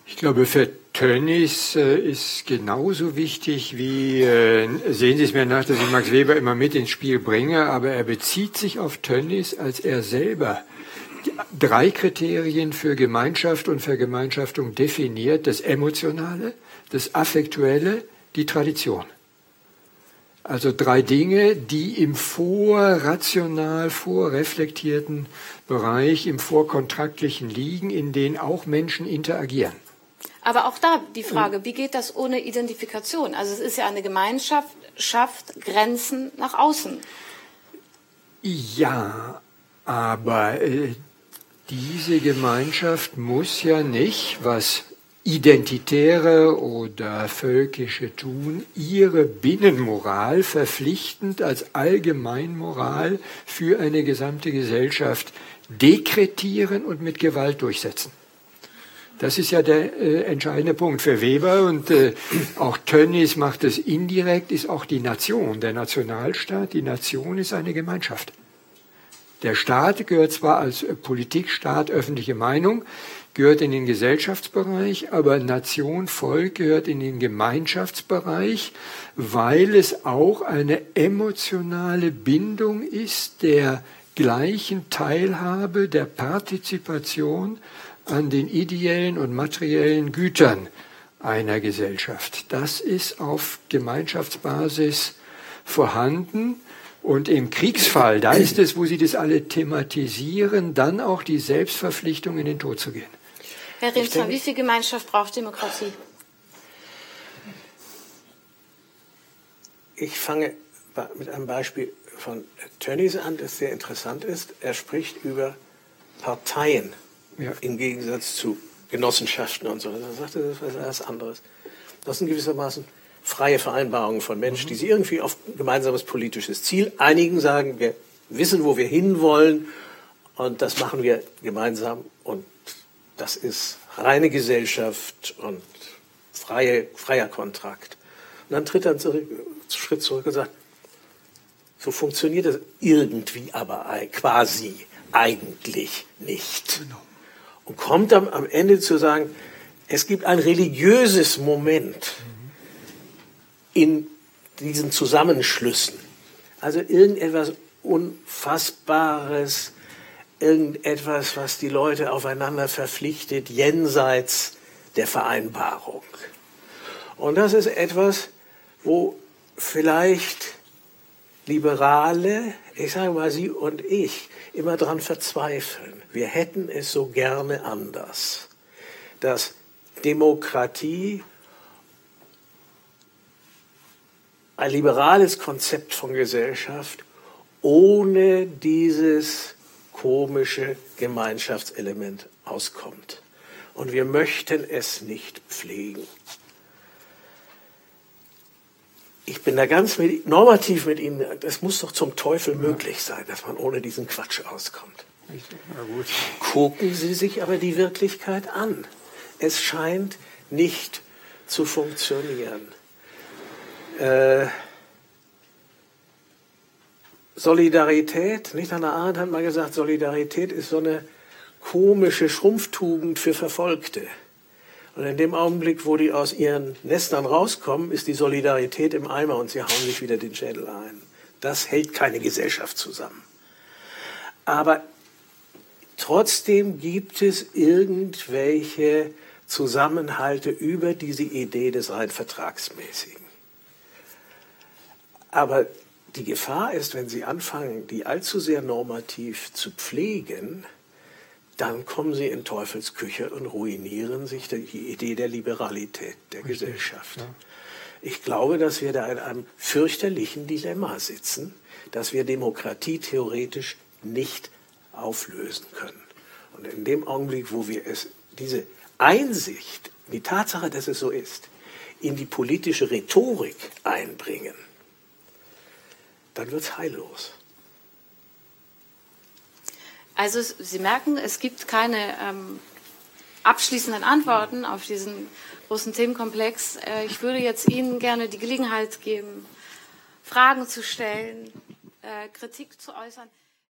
Ich glaube, für Tönnies äh, ist genauso wichtig wie, äh, sehen Sie es mir nach, dass ich Max Weber immer mit ins Spiel bringe, aber er bezieht sich auf Tönnies, als er selber drei Kriterien für Gemeinschaft und Vergemeinschaftung definiert, das Emotionale, das Affektuelle, die Tradition. Also drei Dinge, die im vorrational, vorreflektierten Bereich, im vorkontraktlichen liegen, in denen auch Menschen interagieren. Aber auch da die Frage, wie geht das ohne Identifikation? Also es ist ja eine Gemeinschaft, schafft Grenzen nach außen. Ja, aber äh, diese Gemeinschaft muss ja nicht, was Identitäre oder Völkische tun, ihre Binnenmoral verpflichtend als Allgemeinmoral für eine gesamte Gesellschaft dekretieren und mit Gewalt durchsetzen. Das ist ja der äh, entscheidende Punkt für Weber und äh, auch Tönnies macht es indirekt, ist auch die Nation, der Nationalstaat. Die Nation ist eine Gemeinschaft. Der Staat gehört zwar als äh, Politikstaat öffentliche Meinung, gehört in den Gesellschaftsbereich, aber Nation, Volk gehört in den Gemeinschaftsbereich, weil es auch eine emotionale Bindung ist der gleichen Teilhabe, der Partizipation an den ideellen und materiellen Gütern einer Gesellschaft. Das ist auf Gemeinschaftsbasis vorhanden. Und im Kriegsfall, da ist es, wo Sie das alle thematisieren, dann auch die Selbstverpflichtung, in den Tod zu gehen. Herr Remsmann, wie viel Gemeinschaft braucht Demokratie? Ich fange mit einem Beispiel von Tönnies an, das sehr interessant ist. Er spricht über Parteien Ja. im Gegensatz zu Genossenschaften und so. Er sagte, das ist was anderes. Das sind gewissermaßen freie Vereinbarungen von Menschen, die sich irgendwie auf ein gemeinsames politisches Ziel einigen, sagen, wir wissen, wo wir hinwollen und das machen wir gemeinsam und das ist reine Gesellschaft und freie, freier Kontrakt. Und dann tritt er einen zurück, Schritt zurück und sagt, so funktioniert das irgendwie aber quasi eigentlich nicht. Und kommt dann am Ende zu sagen, es gibt ein religiöses Moment in diesen Zusammenschlüssen. Also irgendetwas Unfassbares, irgendetwas, was die Leute aufeinander verpflichtet, jenseits der Vereinbarung. Und das ist etwas, wo vielleicht Liberale, ich sage mal Sie und ich, immer dran verzweifeln. Wir hätten es so gerne anders, dass Demokratie ein liberales Konzept von Gesellschaft ohne dieses komische Gemeinschaftselement auskommt. Und wir möchten es nicht pflegen. Ich bin da ganz mit, normativ mit Ihnen. Es muss doch zum Teufel möglich sein, dass man ohne diesen Quatsch auskommt. Gucken Sie sich aber die Wirklichkeit an. Es scheint nicht zu funktionieren. Äh, Solidarität, nicht Hannah Arendt hat mal gesagt, Solidarität ist so eine komische Schrumpftugend für Verfolgte. Und in dem Augenblick, wo die aus ihren Nestern rauskommen, ist die Solidarität im Eimer und sie hauen sich wieder den Schädel ein. Das hält keine Gesellschaft zusammen. Aber trotzdem gibt es irgendwelche Zusammenhalte über diese Idee des rein Vertragsmäßigen. Aber die Gefahr ist, wenn Sie anfangen, die allzu sehr normativ zu pflegen, dann kommen Sie in Teufelsküche und ruinieren sich die Idee der Liberalität der Richtig, Gesellschaft. Ja. Ich glaube, dass wir da in einem fürchterlichen Dilemma sitzen, dass wir Demokratie theoretisch nicht auflösen können. Und in dem Augenblick, wo wir es, diese Einsicht, die Tatsache, dass es so ist, in die politische Rhetorik einbringen, dann wird es heillos. Also Sie merken, es gibt keine ähm, abschließenden Antworten auf diesen großen Themenkomplex. Äh, ich würde jetzt Ihnen gerne die Gelegenheit geben, Fragen zu stellen, äh, Kritik zu äußern.